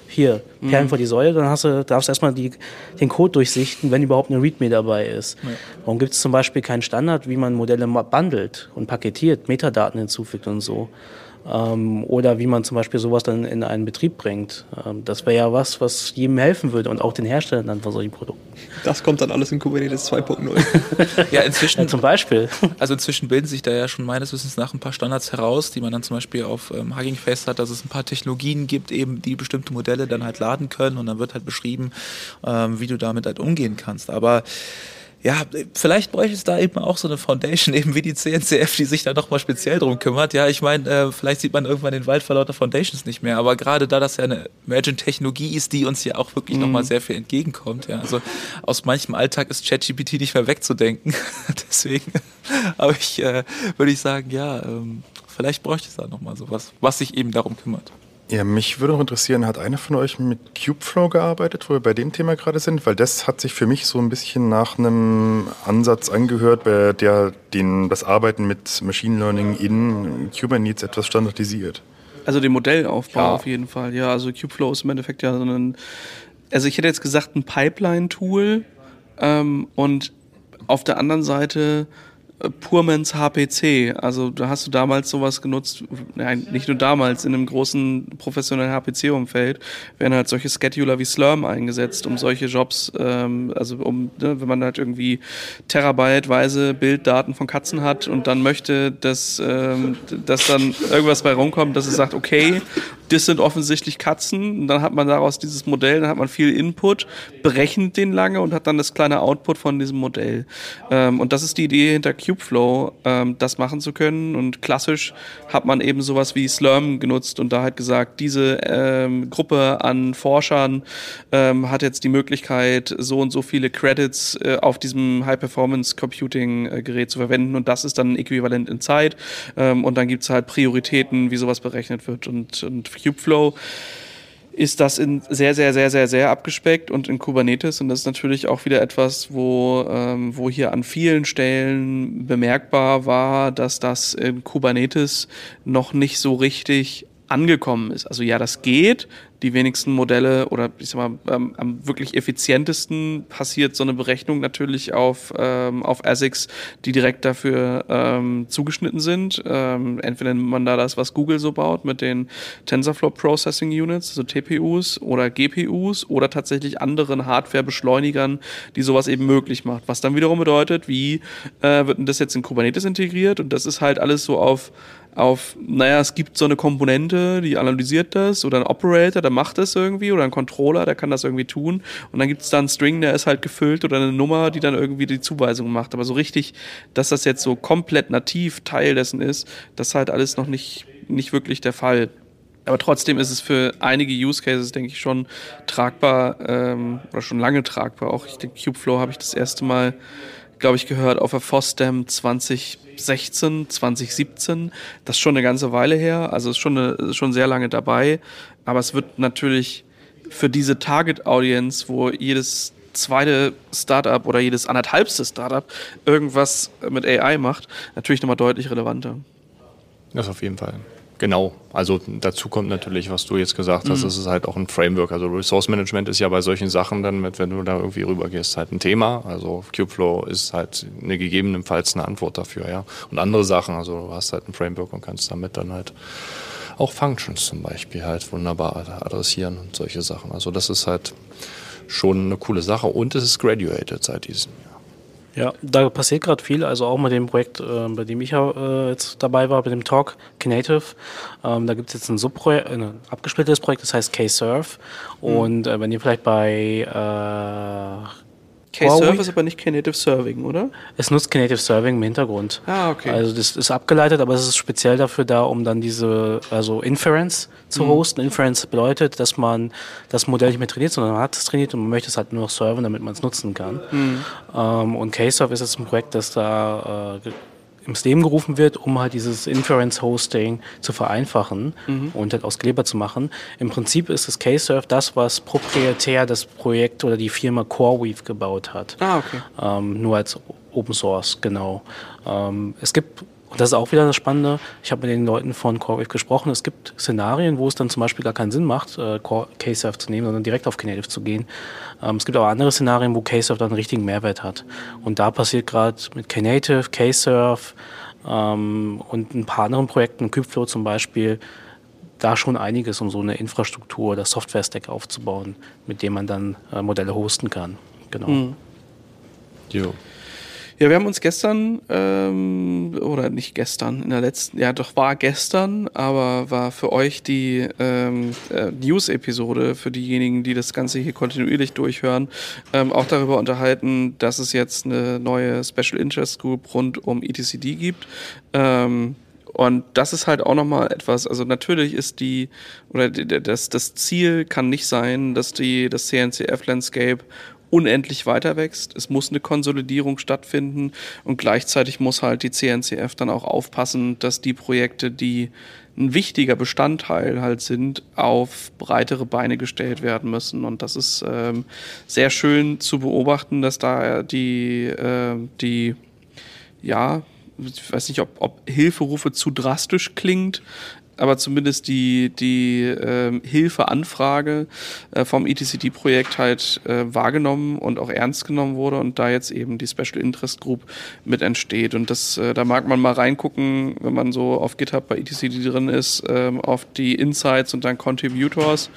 hier, Perlen mhm. vor die Säule, dann hast du, darfst du erstmal die, den Code durchsichten, wenn überhaupt eine README dabei ist. Ja. Warum gibt es zum Beispiel keinen Standard, wie man Modelle bundelt und paketiert, Metadaten hinzufügt und so? Ähm, oder wie man zum Beispiel sowas dann in einen Betrieb bringt. Ähm, das wäre ja was, was jedem helfen würde und auch den Herstellern dann von solchen Produkten. Das kommt dann alles in Kubernetes 2.0. ja, inzwischen. Ja, zum Beispiel. Also inzwischen bilden sich da ja schon meines Wissens nach ein paar Standards heraus, die man dann zum Beispiel auf ähm, Hugging Face hat, dass es ein paar Technologien gibt, eben die bestimmte Modelle dann halt laden können und dann wird halt beschrieben, ähm, wie du damit halt umgehen kannst. Aber ja, vielleicht bräuchte es da eben auch so eine Foundation, eben wie die CNCF, die sich da nochmal speziell drum kümmert. Ja, ich meine, äh, vielleicht sieht man irgendwann den Wald vor lauter Foundations nicht mehr, aber gerade da das ja eine Emergent-Technologie ist, die uns ja auch wirklich mhm. nochmal sehr viel entgegenkommt. Ja, also aus manchem Alltag ist ChatGPT nicht mehr wegzudenken. Deswegen, aber ich äh, würde ich sagen, ja, ähm, vielleicht bräuchte es da nochmal sowas, was sich eben darum kümmert. Ja, mich würde noch interessieren, hat einer von euch mit Kubeflow gearbeitet, wo wir bei dem Thema gerade sind? Weil das hat sich für mich so ein bisschen nach einem Ansatz angehört, bei der den, das Arbeiten mit Machine Learning in Kubernetes etwas standardisiert. Also den Modellaufbau ja. auf jeden Fall. Ja, also Kubeflow ist im Endeffekt ja so ein, also ich hätte jetzt gesagt ein Pipeline-Tool ähm, und auf der anderen Seite Purmans HPC. Also da hast du damals sowas genutzt, nein, nicht nur damals, in einem großen professionellen HPC-Umfeld werden halt solche Scheduler wie Slurm eingesetzt, um solche Jobs, ähm, also um, ne, wenn man halt irgendwie terabyteweise Bilddaten von Katzen hat und dann möchte, dass, ähm, dass dann irgendwas bei rumkommt, dass es sagt, okay, das sind offensichtlich Katzen. Und dann hat man daraus dieses Modell, dann hat man viel Input, berechnet den lange und hat dann das kleine Output von diesem Modell. Ähm, und das ist die Idee hinter Kubeflow, ähm, das machen zu können. Und klassisch hat man eben sowas wie Slurm genutzt und da halt gesagt, diese ähm, Gruppe an Forschern ähm, hat jetzt die Möglichkeit, so und so viele Credits äh, auf diesem High-Performance-Computing-Gerät zu verwenden. Und das ist dann äquivalent in Zeit. Ähm, und dann gibt es halt Prioritäten, wie sowas berechnet wird. Und, und Kubeflow ist das in sehr, sehr, sehr, sehr, sehr abgespeckt und in Kubernetes. Und das ist natürlich auch wieder etwas, wo, ähm, wo hier an vielen Stellen bemerkbar war, dass das in Kubernetes noch nicht so richtig angekommen ist. Also ja, das geht, die wenigsten Modelle oder ich sag mal, ähm, am wirklich effizientesten passiert so eine Berechnung natürlich auf, ähm, auf ASICs, die direkt dafür ähm, zugeschnitten sind. Ähm, entweder nimmt man da das, was Google so baut mit den TensorFlow Processing Units, also TPUs oder GPUs oder tatsächlich anderen Hardware-Beschleunigern, die sowas eben möglich macht. Was dann wiederum bedeutet, wie äh, wird denn das jetzt in Kubernetes integriert? Und das ist halt alles so auf auf, naja, es gibt so eine Komponente, die analysiert das oder ein Operator, der macht das irgendwie oder ein Controller, der kann das irgendwie tun und dann gibt es da einen String, der ist halt gefüllt oder eine Nummer, die dann irgendwie die Zuweisung macht. Aber so richtig, dass das jetzt so komplett nativ Teil dessen ist, das ist halt alles noch nicht, nicht wirklich der Fall. Aber trotzdem ist es für einige Use Cases, denke ich, schon tragbar ähm, oder schon lange tragbar. Auch ich denke, Kubeflow habe ich das erste Mal glaube ich, gehört auf der FOSDEM 2016, 2017. Das ist schon eine ganze Weile her, also ist schon, eine, schon sehr lange dabei. Aber es wird natürlich für diese Target-Audience, wo jedes zweite Startup oder jedes anderthalbste Startup irgendwas mit AI macht, natürlich nochmal deutlich relevanter. Das auf jeden Fall. Genau, also dazu kommt natürlich, was du jetzt gesagt hast, mhm. es ist halt auch ein Framework. Also Resource Management ist ja bei solchen Sachen dann, mit, wenn du da irgendwie rübergehst, halt ein Thema. Also Kubeflow ist halt eine gegebenenfalls eine Antwort dafür, ja. Und andere Sachen, also du hast halt ein Framework und kannst damit dann halt auch Functions zum Beispiel halt wunderbar adressieren und solche Sachen. Also das ist halt schon eine coole Sache und es ist graduated seit diesem Jahr. Ja, da passiert gerade viel, also auch mit dem Projekt, äh, bei dem ich ja äh, jetzt dabei war, mit dem Talk Knative. Ähm, da gibt es jetzt ein Subprojekt, ein abgesplittetes Projekt, das heißt K-Surf. Mhm. Und äh, wenn ihr vielleicht bei K-Serve ist aber nicht Knative Serving, oder? Es nutzt Knative Serving im Hintergrund. Ah, okay. Also das ist abgeleitet, aber es ist speziell dafür da, um dann diese, also Inference zu mhm. hosten. Inference bedeutet, dass man das Modell nicht mehr trainiert, sondern man hat es trainiert und man möchte es halt nur noch serven, damit man es nutzen kann. Mhm. Ähm, und K-Serve ist jetzt ein Projekt, das da äh, ins Leben gerufen wird, um halt dieses Inference-Hosting zu vereinfachen mhm. und halt ausklebbar zu machen. Im Prinzip ist das K-Surf das, was proprietär das Projekt oder die Firma CoreWeave gebaut hat. Ah, okay. Ähm, nur als Open Source, genau. Ähm, es gibt und das ist auch wieder das Spannende. Ich habe mit den Leuten von CoreWave gesprochen. Es gibt Szenarien, wo es dann zum Beispiel gar keinen Sinn macht, äh, zu nehmen, sondern direkt auf Knative zu gehen. Ähm, es gibt aber andere Szenarien, wo K-Surf dann einen richtigen Mehrwert hat. Und da passiert gerade mit Knative, K-Surf, ähm, und ein paar anderen Projekten, Kubeflow zum Beispiel, da schon einiges, um so eine Infrastruktur oder Software-Stack aufzubauen, mit dem man dann äh, Modelle hosten kann. Genau. Mhm. Jo. Ja, wir haben uns gestern, ähm, oder nicht gestern, in der letzten, ja doch war gestern, aber war für euch die ähm, äh, News-Episode, für diejenigen, die das Ganze hier kontinuierlich durchhören, ähm, auch darüber unterhalten, dass es jetzt eine neue Special Interest Group rund um ETCD gibt. Ähm, und das ist halt auch nochmal etwas, also natürlich ist die, oder das, das Ziel kann nicht sein, dass die, das CNCF-Landscape unendlich weiter wächst. Es muss eine Konsolidierung stattfinden und gleichzeitig muss halt die CNCF dann auch aufpassen, dass die Projekte, die ein wichtiger Bestandteil halt sind, auf breitere Beine gestellt werden müssen. Und das ist ähm, sehr schön zu beobachten, dass da die, äh, die ja, ich weiß nicht, ob, ob Hilferufe zu drastisch klingt, aber zumindest die, die äh, Hilfeanfrage äh, vom ETCD-Projekt halt äh, wahrgenommen und auch ernst genommen wurde und da jetzt eben die Special Interest Group mit entsteht. Und das, äh, da mag man mal reingucken, wenn man so auf GitHub bei ETCD drin ist, ähm, auf die Insights und dann Contributors.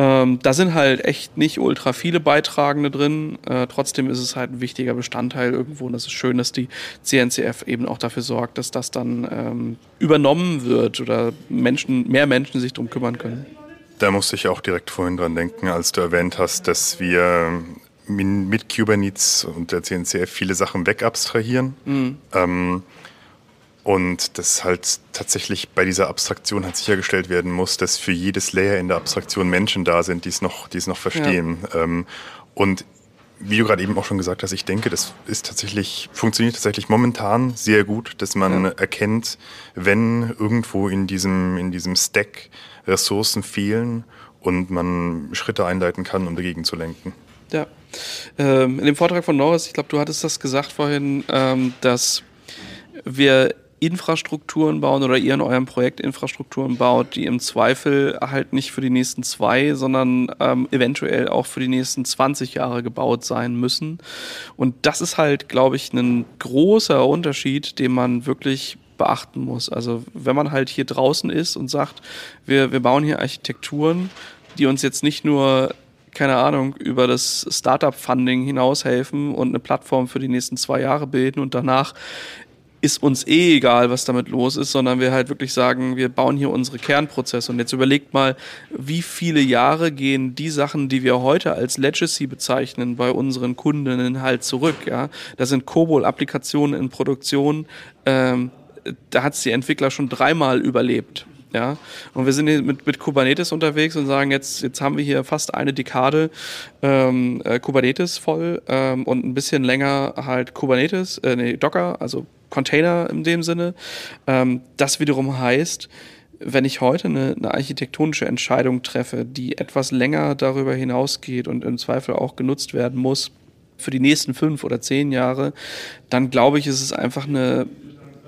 Ähm, da sind halt echt nicht ultra viele Beitragende drin. Äh, trotzdem ist es halt ein wichtiger Bestandteil irgendwo. Und es ist schön, dass die CNCF eben auch dafür sorgt, dass das dann ähm, übernommen wird oder Menschen, mehr Menschen sich darum kümmern können. Da musste ich auch direkt vorhin dran denken, als du erwähnt hast, dass wir mit Kubernetes und der CNCF viele Sachen wegabstrahieren. Mhm. Ähm, und dass halt tatsächlich bei dieser Abstraktion halt sichergestellt werden muss, dass für jedes Layer in der Abstraktion Menschen da sind, die es noch, die es noch verstehen. Ja. Ähm, und wie du gerade eben auch schon gesagt hast, ich denke, das ist tatsächlich, funktioniert tatsächlich momentan sehr gut, dass man ja. erkennt, wenn irgendwo in diesem, in diesem Stack Ressourcen fehlen und man Schritte einleiten kann, um dagegen zu lenken. Ja. Ähm, in dem Vortrag von Norris, ich glaube, du hattest das gesagt vorhin, ähm, dass wir Infrastrukturen bauen oder ihr in eurem Projekt Infrastrukturen baut, die im Zweifel halt nicht für die nächsten zwei, sondern ähm, eventuell auch für die nächsten 20 Jahre gebaut sein müssen. Und das ist halt, glaube ich, ein großer Unterschied, den man wirklich beachten muss. Also wenn man halt hier draußen ist und sagt, wir, wir bauen hier Architekturen, die uns jetzt nicht nur keine Ahnung, über das Startup-Funding hinaus helfen und eine Plattform für die nächsten zwei Jahre bilden und danach ist uns eh egal, was damit los ist, sondern wir halt wirklich sagen, wir bauen hier unsere Kernprozesse. Und jetzt überlegt mal, wie viele Jahre gehen die Sachen, die wir heute als Legacy bezeichnen, bei unseren Kundinnen halt zurück. Ja? Das sind COBOL-Applikationen in Produktion. Ähm, da hat es die Entwickler schon dreimal überlebt. Ja, und wir sind mit, mit Kubernetes unterwegs und sagen jetzt, jetzt haben wir hier fast eine Dekade ähm, äh, Kubernetes voll ähm, und ein bisschen länger halt Kubernetes, äh, nee, Docker, also Container in dem Sinne. Ähm, das wiederum heißt, wenn ich heute eine, eine, architektonische Entscheidung treffe, die etwas länger darüber hinausgeht und im Zweifel auch genutzt werden muss für die nächsten fünf oder zehn Jahre, dann glaube ich, ist es einfach eine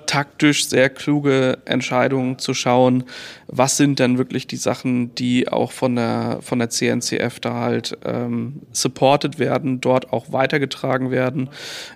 taktisch sehr kluge Entscheidung zu schauen, was sind denn wirklich die Sachen, die auch von der, von der CNCF da halt ähm, supported werden, dort auch weitergetragen werden.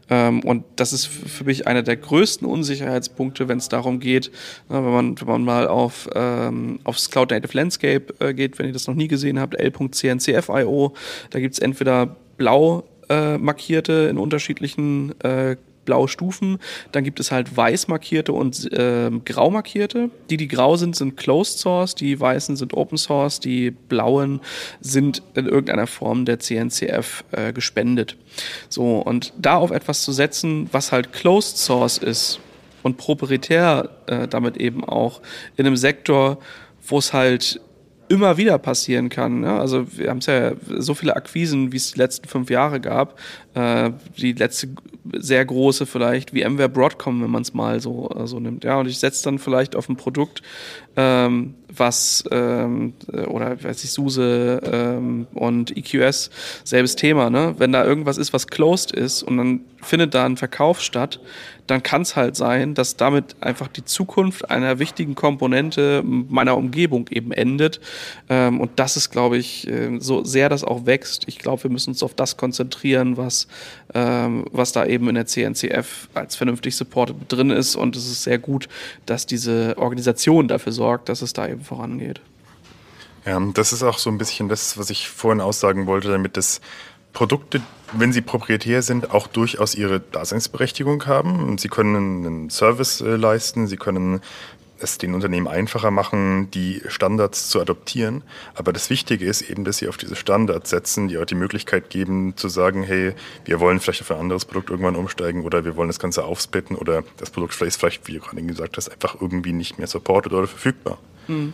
Ähm, und das ist für mich einer der größten Unsicherheitspunkte, wenn es darum geht, na, wenn, man, wenn man mal auf, ähm, aufs Cloud Native Landscape äh, geht, wenn ihr das noch nie gesehen habt, l.cncf.io, da gibt es entweder blau äh, markierte in unterschiedlichen äh, blaue Stufen. Dann gibt es halt weiß markierte und äh, grau markierte. Die, die grau sind, sind Closed Source, die weißen sind Open Source, die blauen sind in irgendeiner Form der CNCF äh, gespendet. So, und da auf etwas zu setzen, was halt Closed Source ist und proprietär äh, damit eben auch in einem Sektor, wo es halt immer wieder passieren kann. Ne? Also wir haben es ja so viele Akquisen, wie es die letzten fünf Jahre gab. Äh, die letzte sehr große vielleicht VMware Broadcom, wenn man es mal so, äh, so nimmt. Ja, und ich setze dann vielleicht auf ein Produkt, ähm, was ähm, oder weiß ich SUSE ähm, und EQS selbes Thema, ne? Wenn da irgendwas ist, was closed ist und dann findet da ein Verkauf statt, dann kann es halt sein, dass damit einfach die Zukunft einer wichtigen Komponente meiner Umgebung eben endet. Ähm, und das ist, glaube ich, äh, so sehr das auch wächst. Ich glaube, wir müssen uns auf das konzentrieren, was, ähm, was da eben in der CNCF als vernünftig supported drin ist. Und es ist sehr gut, dass diese Organisation dafür sorgt, dass es da eben vorangeht. Ja, das ist auch so ein bisschen das, was ich vorhin aussagen wollte, damit das Produkte, wenn sie proprietär sind, auch durchaus ihre Daseinsberechtigung haben. Sie können einen Service äh, leisten, sie können es den Unternehmen einfacher machen, die Standards zu adoptieren. Aber das Wichtige ist eben, dass sie auf diese Standards setzen, die auch die Möglichkeit geben zu sagen, hey, wir wollen vielleicht auf ein anderes Produkt irgendwann umsteigen oder wir wollen das Ganze aufsplitten oder das Produkt ist vielleicht, wie du gerade gesagt hast, einfach irgendwie nicht mehr supported oder verfügbar. Hm.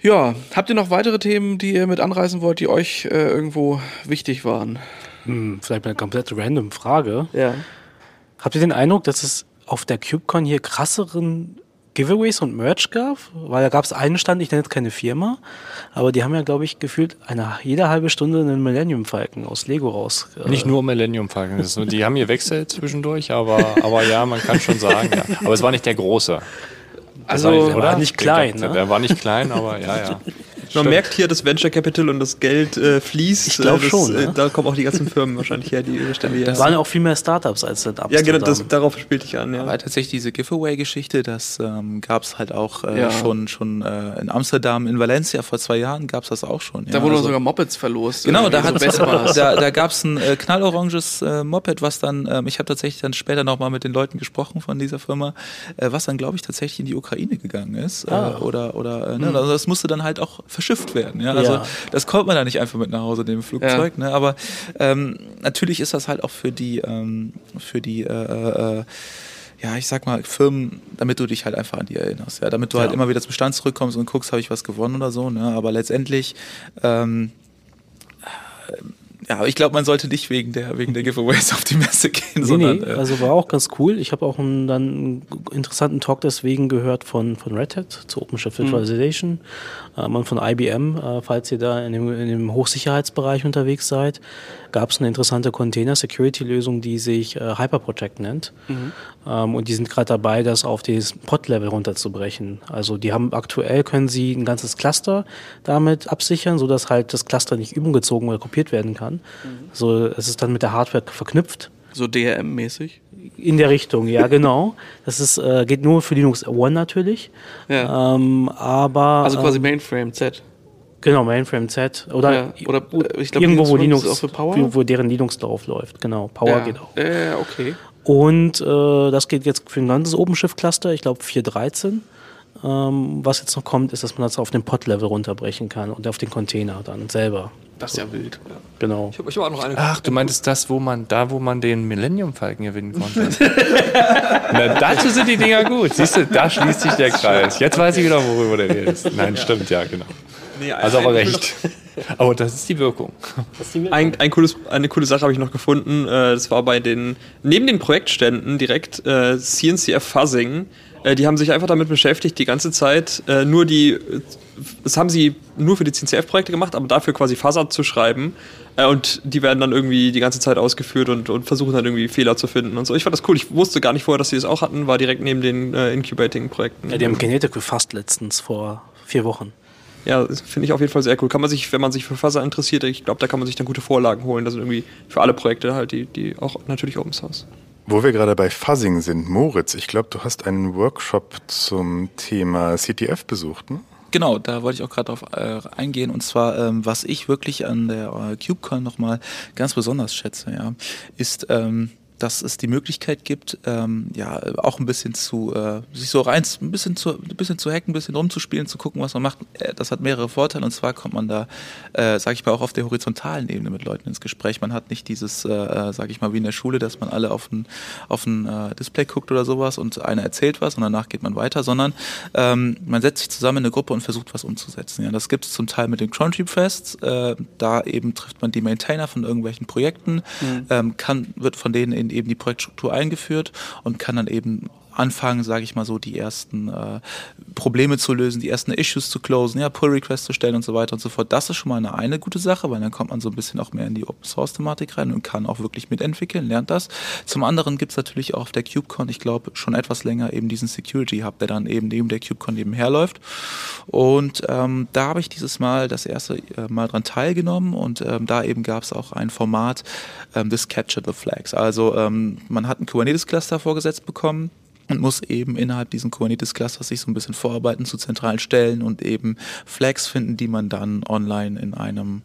Ja, habt ihr noch weitere Themen, die ihr mit anreißen wollt, die euch äh, irgendwo wichtig waren? Hm, vielleicht eine komplett random Frage. Ja. Habt ihr den Eindruck, dass es auf der CubeCon hier krasseren Giveaways und Merch gab? Weil da gab es einen Stand, ich nenne jetzt keine Firma, aber die haben ja, glaube ich, gefühlt eine, jede halbe Stunde einen Millennium Falken aus Lego raus. Äh, Nicht nur Millennium Falken, die haben hier Wechsel zwischendurch, aber, aber ja, man kann schon sagen. Ja. Aber es war nicht der große. Also, nicht, war nicht klein. Ne? der war nicht klein, aber ja, ja. Man merkt hier, dass Venture Capital und das Geld äh, fließt. Ich glaube schon. Äh, ne? Da kommen auch die ganzen Firmen wahrscheinlich her, die Stände hier. Da waren ja auch viel mehr Startups als Startups. Ja, genau, das, darauf spielte ich an. Ja. Aber tatsächlich diese Giveaway-Geschichte, das ähm, gab es halt auch äh, ja. schon, schon äh, in Amsterdam, in Valencia vor zwei Jahren gab es das auch schon. Da wurden also, sogar Mopeds verlost. Genau, da, so da, da gab es ein äh, knalloranges äh, Moped, was dann, ähm, ich habe tatsächlich dann später nochmal mit den Leuten gesprochen von dieser Firma, was dann, glaube ich, tatsächlich in die Ukraine gegangen ist. Ah. oder, oder ne, mhm. also das musste dann halt auch verschifft werden. Ja? Also ja. das kommt man da nicht einfach mit nach Hause dem Flugzeug. Ja. Ne? Aber ähm, natürlich ist das halt auch für die, ähm, für die äh, äh, ja, ich sag mal, Firmen, damit du dich halt einfach an die erinnerst, ja, damit du halt ja. halt immer wieder zum Stand zurückkommst und guckst, habe ich was gewonnen oder so, ne? Aber letztendlich ähm, ja, aber ich glaube, man sollte nicht wegen der, wegen der Giveaways auf die Messe gehen. Nee, sondern, nee, äh also war auch ganz cool. Ich habe auch einen, dann einen interessanten Talk deswegen gehört von, von Red Hat zu OpenShift mhm. Virtualization mhm. und von IBM, äh, falls ihr da in dem, in dem Hochsicherheitsbereich unterwegs seid gab es eine interessante Container-Security-Lösung, die sich äh, Hyperprotect nennt. Mhm. Ähm, und die sind gerade dabei, das auf das Pod-Level runterzubrechen. Also die haben aktuell können sie ein ganzes Cluster damit absichern, sodass halt das Cluster nicht umgezogen oder kopiert werden kann. Mhm. So, es ist dann mit der Hardware verknüpft. So DRM-mäßig? In der Richtung, ja, genau. Das ist, äh, geht nur für Linux One natürlich. Ja. Ähm, aber. Also quasi ähm, Mainframe Z. Genau, Mainframe Z. Oder, ja, oder äh, glaub, irgendwo, wo Linux, wo deren Linux drauf läuft. Genau, Power ja. geht auch. Ja, okay. Und äh, das geht jetzt für ein ganzes OpenShift-Cluster, ich glaube 4.13. Ähm, was jetzt noch kommt, ist, dass man das auf den Pod-Level runterbrechen kann und auf den Container dann selber. Das ist ja wild. Ja. Genau. Ich hab, ich hab auch noch eine Ach, du meintest das, wo man, da wo man den Millennium Falken gewinnen konnte. Na, dazu sind die Dinger gut. Siehst du, da schließt sich der Kreis. Jetzt weiß ich wieder, worüber der redest. Nein, stimmt, ja, genau. Nee, also aber recht. aber das ist die Wirkung. Ist die Wirkung. Ein, ein cooles, eine coole Sache habe ich noch gefunden. Äh, das war bei den, neben den Projektständen direkt äh, CNCF Fuzzing. Äh, die haben sich einfach damit beschäftigt, die ganze Zeit nur die, das haben sie nur für die CNCF-Projekte gemacht, aber dafür quasi Fuzzer zu schreiben. Und die werden dann irgendwie die ganze Zeit ausgeführt und, und versuchen dann irgendwie Fehler zu finden und so. Ich fand das cool. Ich wusste gar nicht vorher, dass sie das auch hatten, war direkt neben den Incubating-Projekten. Ja, die haben Genetic gefasst letztens vor vier Wochen. Ja, finde ich auf jeden Fall sehr cool. Kann man sich, wenn man sich für Fuzzer interessiert, ich glaube, da kann man sich dann gute Vorlagen holen. Das sind irgendwie für alle Projekte halt, die, die auch natürlich Open Source. Wo wir gerade bei Fuzzing sind, Moritz, ich glaube, du hast einen Workshop zum Thema CTF besucht, ne? Genau, da wollte ich auch gerade drauf äh, eingehen. Und zwar, ähm, was ich wirklich an der äh, KubeCon nochmal ganz besonders schätze, ja, ist, ähm, dass es die Möglichkeit gibt, ähm, ja, auch ein bisschen zu, äh, sich so rein, ein bisschen zu, ein bisschen zu hacken, ein bisschen rumzuspielen, zu gucken, was man macht. Äh, das hat mehrere Vorteile und zwar kommt man da, äh, sage ich mal, auch auf der horizontalen Ebene mit Leuten ins Gespräch. Man hat nicht dieses, äh, äh sage ich mal, wie in der Schule, dass man alle auf ein, auf ein äh, Display guckt oder sowas und einer erzählt was und danach geht man weiter, sondern ähm, man setzt sich zusammen in eine Gruppe und versucht was umzusetzen. Ja, das gibt es zum Teil mit den Crontree Fests. Äh, da eben trifft man die Maintainer von irgendwelchen Projekten, mhm. ähm, kann, wird von denen in eben die Projektstruktur eingeführt und kann dann eben anfangen, sage ich mal so, die ersten äh, Probleme zu lösen, die ersten Issues zu closen, ja, Pull-Requests zu stellen und so weiter und so fort. Das ist schon mal eine, eine gute Sache, weil dann kommt man so ein bisschen auch mehr in die Open-Source-Thematik rein und kann auch wirklich mitentwickeln, lernt das. Zum anderen gibt es natürlich auch auf der KubeCon, ich glaube, schon etwas länger eben diesen Security-Hub, der dann eben neben der KubeCon nebenher läuft. Und ähm, da habe ich dieses Mal das erste äh, Mal dran teilgenommen und ähm, da eben gab es auch ein Format ähm, des Capture the Flags. Also ähm, man hat ein Kubernetes-Cluster vorgesetzt bekommen, und muss eben innerhalb diesen Kubernetes-Clusters sich so ein bisschen vorarbeiten zu zentralen Stellen und eben Flags finden, die man dann online in einem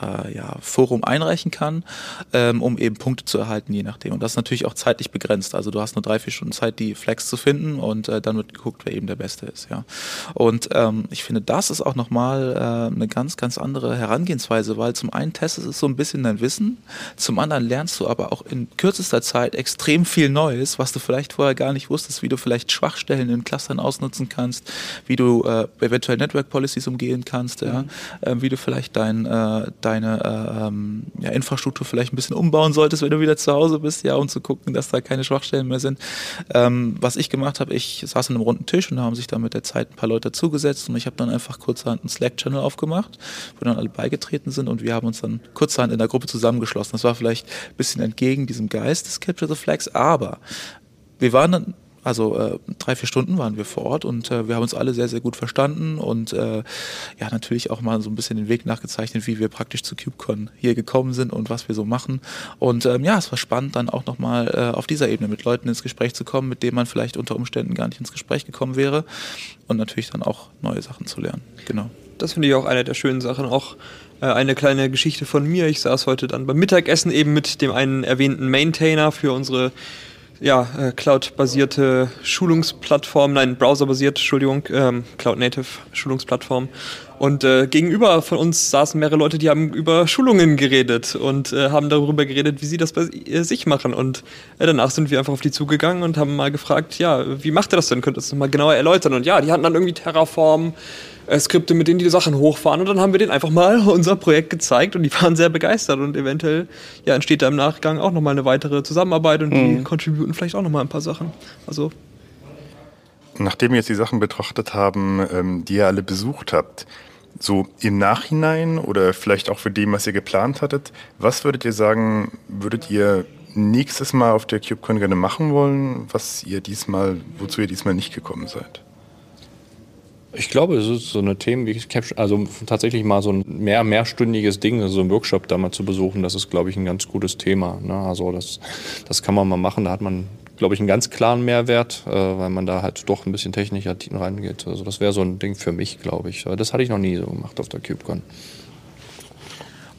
äh, ja, Forum einreichen kann, ähm, um eben Punkte zu erhalten, je nachdem. Und das ist natürlich auch zeitlich begrenzt. Also du hast nur drei, vier Stunden Zeit, die Flags zu finden und äh, dann wird geguckt, wer eben der Beste ist. Ja. Und ähm, ich finde, das ist auch nochmal äh, eine ganz, ganz andere Herangehensweise, weil zum einen testest es so ein bisschen dein Wissen, zum anderen lernst du aber auch in kürzester Zeit extrem viel Neues, was du vielleicht vorher gar nicht wusstest wusstest, wie du vielleicht Schwachstellen in Clustern ausnutzen kannst, wie du äh, eventuell Network Policies umgehen kannst, ja, äh, wie du vielleicht dein, äh, deine äh, ähm, ja, Infrastruktur vielleicht ein bisschen umbauen solltest, wenn du wieder zu Hause bist, ja, um zu gucken, dass da keine Schwachstellen mehr sind. Ähm, was ich gemacht habe, ich saß an einem runden Tisch und da haben sich dann mit der Zeit ein paar Leute dazugesetzt und ich habe dann einfach kurzerhand einen Slack-Channel aufgemacht, wo dann alle beigetreten sind und wir haben uns dann kurzerhand in der Gruppe zusammengeschlossen. Das war vielleicht ein bisschen entgegen diesem Geist des Capture the Flags, aber wir waren dann also äh, drei, vier Stunden waren wir vor Ort und äh, wir haben uns alle sehr, sehr gut verstanden und äh, ja, natürlich auch mal so ein bisschen den Weg nachgezeichnet, wie wir praktisch zu KubeCon hier gekommen sind und was wir so machen. Und ähm, ja, es war spannend, dann auch nochmal äh, auf dieser Ebene mit Leuten ins Gespräch zu kommen, mit denen man vielleicht unter Umständen gar nicht ins Gespräch gekommen wäre und natürlich dann auch neue Sachen zu lernen. Genau. Das finde ich auch eine der schönen Sachen. Auch äh, eine kleine Geschichte von mir. Ich saß heute dann beim Mittagessen eben mit dem einen erwähnten Maintainer für unsere ja, äh, Cloud-basierte Schulungsplattform, nein, Browser-basierte, Entschuldigung, ähm, Cloud-Native Schulungsplattform. Und äh, gegenüber von uns saßen mehrere Leute, die haben über Schulungen geredet und äh, haben darüber geredet, wie sie das bei äh, sich machen. Und äh, danach sind wir einfach auf die zugegangen und haben mal gefragt, ja, wie macht ihr das denn? Könnt ihr das nochmal genauer erläutern? Und ja, die hatten dann irgendwie Terraform, äh, Skripte, mit denen die Sachen hochfahren. Und dann haben wir denen einfach mal unser Projekt gezeigt und die waren sehr begeistert. Und eventuell ja, entsteht da im Nachgang auch nochmal eine weitere Zusammenarbeit und mhm. die contributen vielleicht auch nochmal ein paar Sachen. Also. Nachdem wir jetzt die Sachen betrachtet haben, ähm, die ihr alle besucht habt, so im Nachhinein oder vielleicht auch für dem, was ihr geplant hattet, was würdet ihr sagen, würdet ihr nächstes Mal auf der CubeCon gerne machen wollen, was ihr diesmal, wozu ihr diesmal nicht gekommen seid? Ich glaube, es ist so eine Themen wie also tatsächlich mal so ein mehr, mehrstündiges Ding, so ein Workshop da mal zu besuchen, das ist, glaube ich, ein ganz gutes Thema. Ne? Also das, das kann man mal machen, da hat man, glaube ich, einen ganz klaren Mehrwert, äh, weil man da halt doch ein bisschen technischer reingeht. Also das wäre so ein Ding für mich, glaube ich. Das hatte ich noch nie so gemacht auf der KubeCon.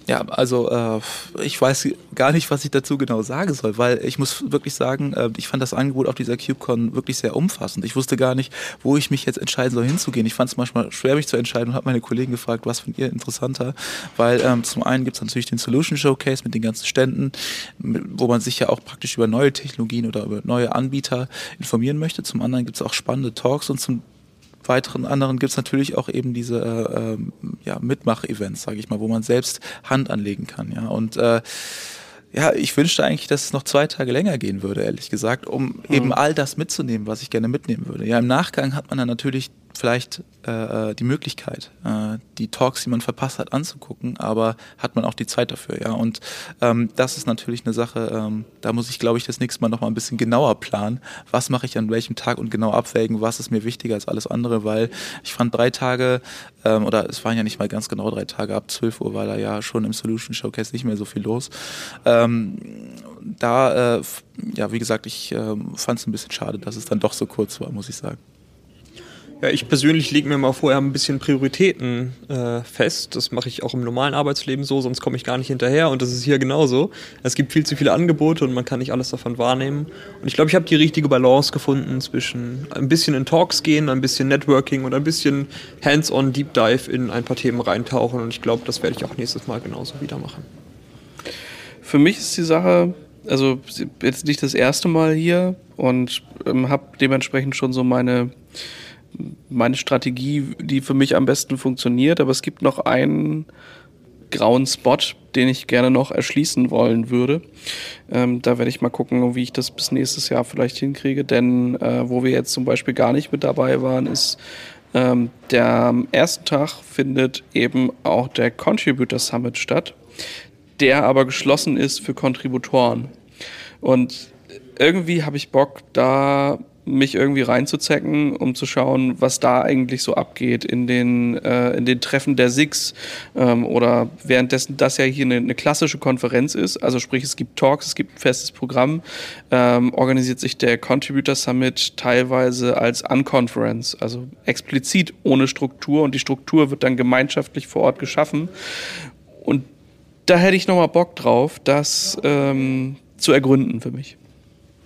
Ja, also äh, ich weiß gar nicht, was ich dazu genau sagen soll, weil ich muss wirklich sagen, äh, ich fand das Angebot auf dieser KubeCon wirklich sehr umfassend. Ich wusste gar nicht, wo ich mich jetzt entscheiden soll hinzugehen. Ich fand es manchmal schwer, mich zu entscheiden und habe meine Kollegen gefragt, was findet ihr interessanter? Weil ähm, zum einen gibt es natürlich den Solution Showcase mit den ganzen Ständen, wo man sich ja auch praktisch über neue Technologien oder über neue Anbieter informieren möchte. Zum anderen gibt es auch spannende Talks und zum weiteren anderen gibt es natürlich auch eben diese äh, ähm, ja, Mitmach-Events, sage ich mal, wo man selbst Hand anlegen kann. Ja? Und äh, ja, ich wünschte eigentlich, dass es noch zwei Tage länger gehen würde, ehrlich gesagt, um mhm. eben all das mitzunehmen, was ich gerne mitnehmen würde. Ja, im Nachgang hat man dann natürlich vielleicht äh, die Möglichkeit, äh, die Talks, die man verpasst hat, anzugucken, aber hat man auch die Zeit dafür, ja. Und ähm, das ist natürlich eine Sache, ähm, da muss ich, glaube ich, das nächste Mal noch mal ein bisschen genauer planen, was mache ich an welchem Tag und genau abwägen, was ist mir wichtiger als alles andere, weil ich fand drei Tage, ähm, oder es waren ja nicht mal ganz genau drei Tage, ab 12 Uhr war da ja schon im Solution Showcase nicht mehr so viel los. Ähm, da, äh, ja, wie gesagt, ich äh, fand es ein bisschen schade, dass es dann doch so kurz war, muss ich sagen. Ja, ich persönlich lege mir mal vorher ein bisschen Prioritäten äh, fest. Das mache ich auch im normalen Arbeitsleben so, sonst komme ich gar nicht hinterher. Und das ist hier genauso. Es gibt viel zu viele Angebote und man kann nicht alles davon wahrnehmen. Und ich glaube, ich habe die richtige Balance gefunden zwischen ein bisschen in Talks gehen, ein bisschen Networking und ein bisschen Hands-on Deep Dive in ein paar Themen reintauchen. Und ich glaube, das werde ich auch nächstes Mal genauso wieder machen. Für mich ist die Sache, also jetzt nicht das erste Mal hier und ähm, habe dementsprechend schon so meine meine Strategie, die für mich am besten funktioniert. Aber es gibt noch einen grauen Spot, den ich gerne noch erschließen wollen würde. Ähm, da werde ich mal gucken, wie ich das bis nächstes Jahr vielleicht hinkriege. Denn äh, wo wir jetzt zum Beispiel gar nicht mit dabei waren, ist ähm, der am ersten Tag findet eben auch der Contributor Summit statt, der aber geschlossen ist für Kontributoren. Und irgendwie habe ich Bock, da mich irgendwie reinzuzecken, um zu schauen, was da eigentlich so abgeht in den, äh, in den Treffen der SIX ähm, oder währenddessen das ja hier eine, eine, klassische Konferenz ist, also sprich es gibt Talks, es gibt ein festes Programm, ähm, organisiert sich der Contributor Summit teilweise als Unconference, also explizit ohne Struktur und die Struktur wird dann gemeinschaftlich vor Ort geschaffen. Und da hätte ich nochmal Bock drauf, das ähm, zu ergründen für mich.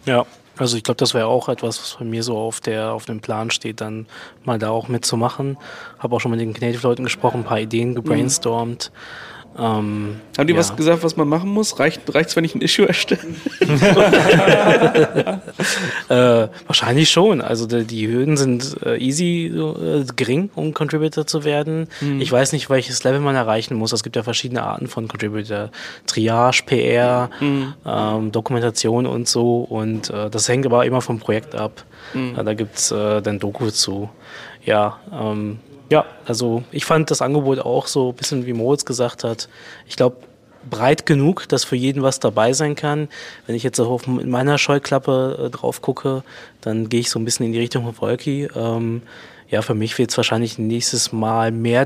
Ja, also ich glaube, das wäre auch etwas, was bei mir so auf der auf dem Plan steht, dann mal da auch mitzumachen. Habe auch schon mit den Knative-Leuten gesprochen, ein paar Ideen gebrainstormt. Mhm. Ähm, Haben die ja. was gesagt, was man machen muss? Reicht es, wenn ich ein Issue erstelle? äh, wahrscheinlich schon. Also die, die Hürden sind äh, easy, äh, gering, um Contributor zu werden. Mhm. Ich weiß nicht, welches Level man erreichen muss. Es gibt ja verschiedene Arten von Contributor. Triage, PR, mhm. ähm, Dokumentation und so. Und äh, das hängt aber immer vom Projekt ab. Mhm. da gibt's äh, dann Doku zu. Ja, ähm, ja, also ich fand das Angebot auch so ein bisschen, wie Moritz gesagt hat. Ich glaube, breit genug, dass für jeden was dabei sein kann. Wenn ich jetzt auf meiner Scheuklappe äh, drauf gucke, dann gehe ich so ein bisschen in die Richtung von Volki. Ähm, ja, für mich wird es wahrscheinlich nächstes Mal mehr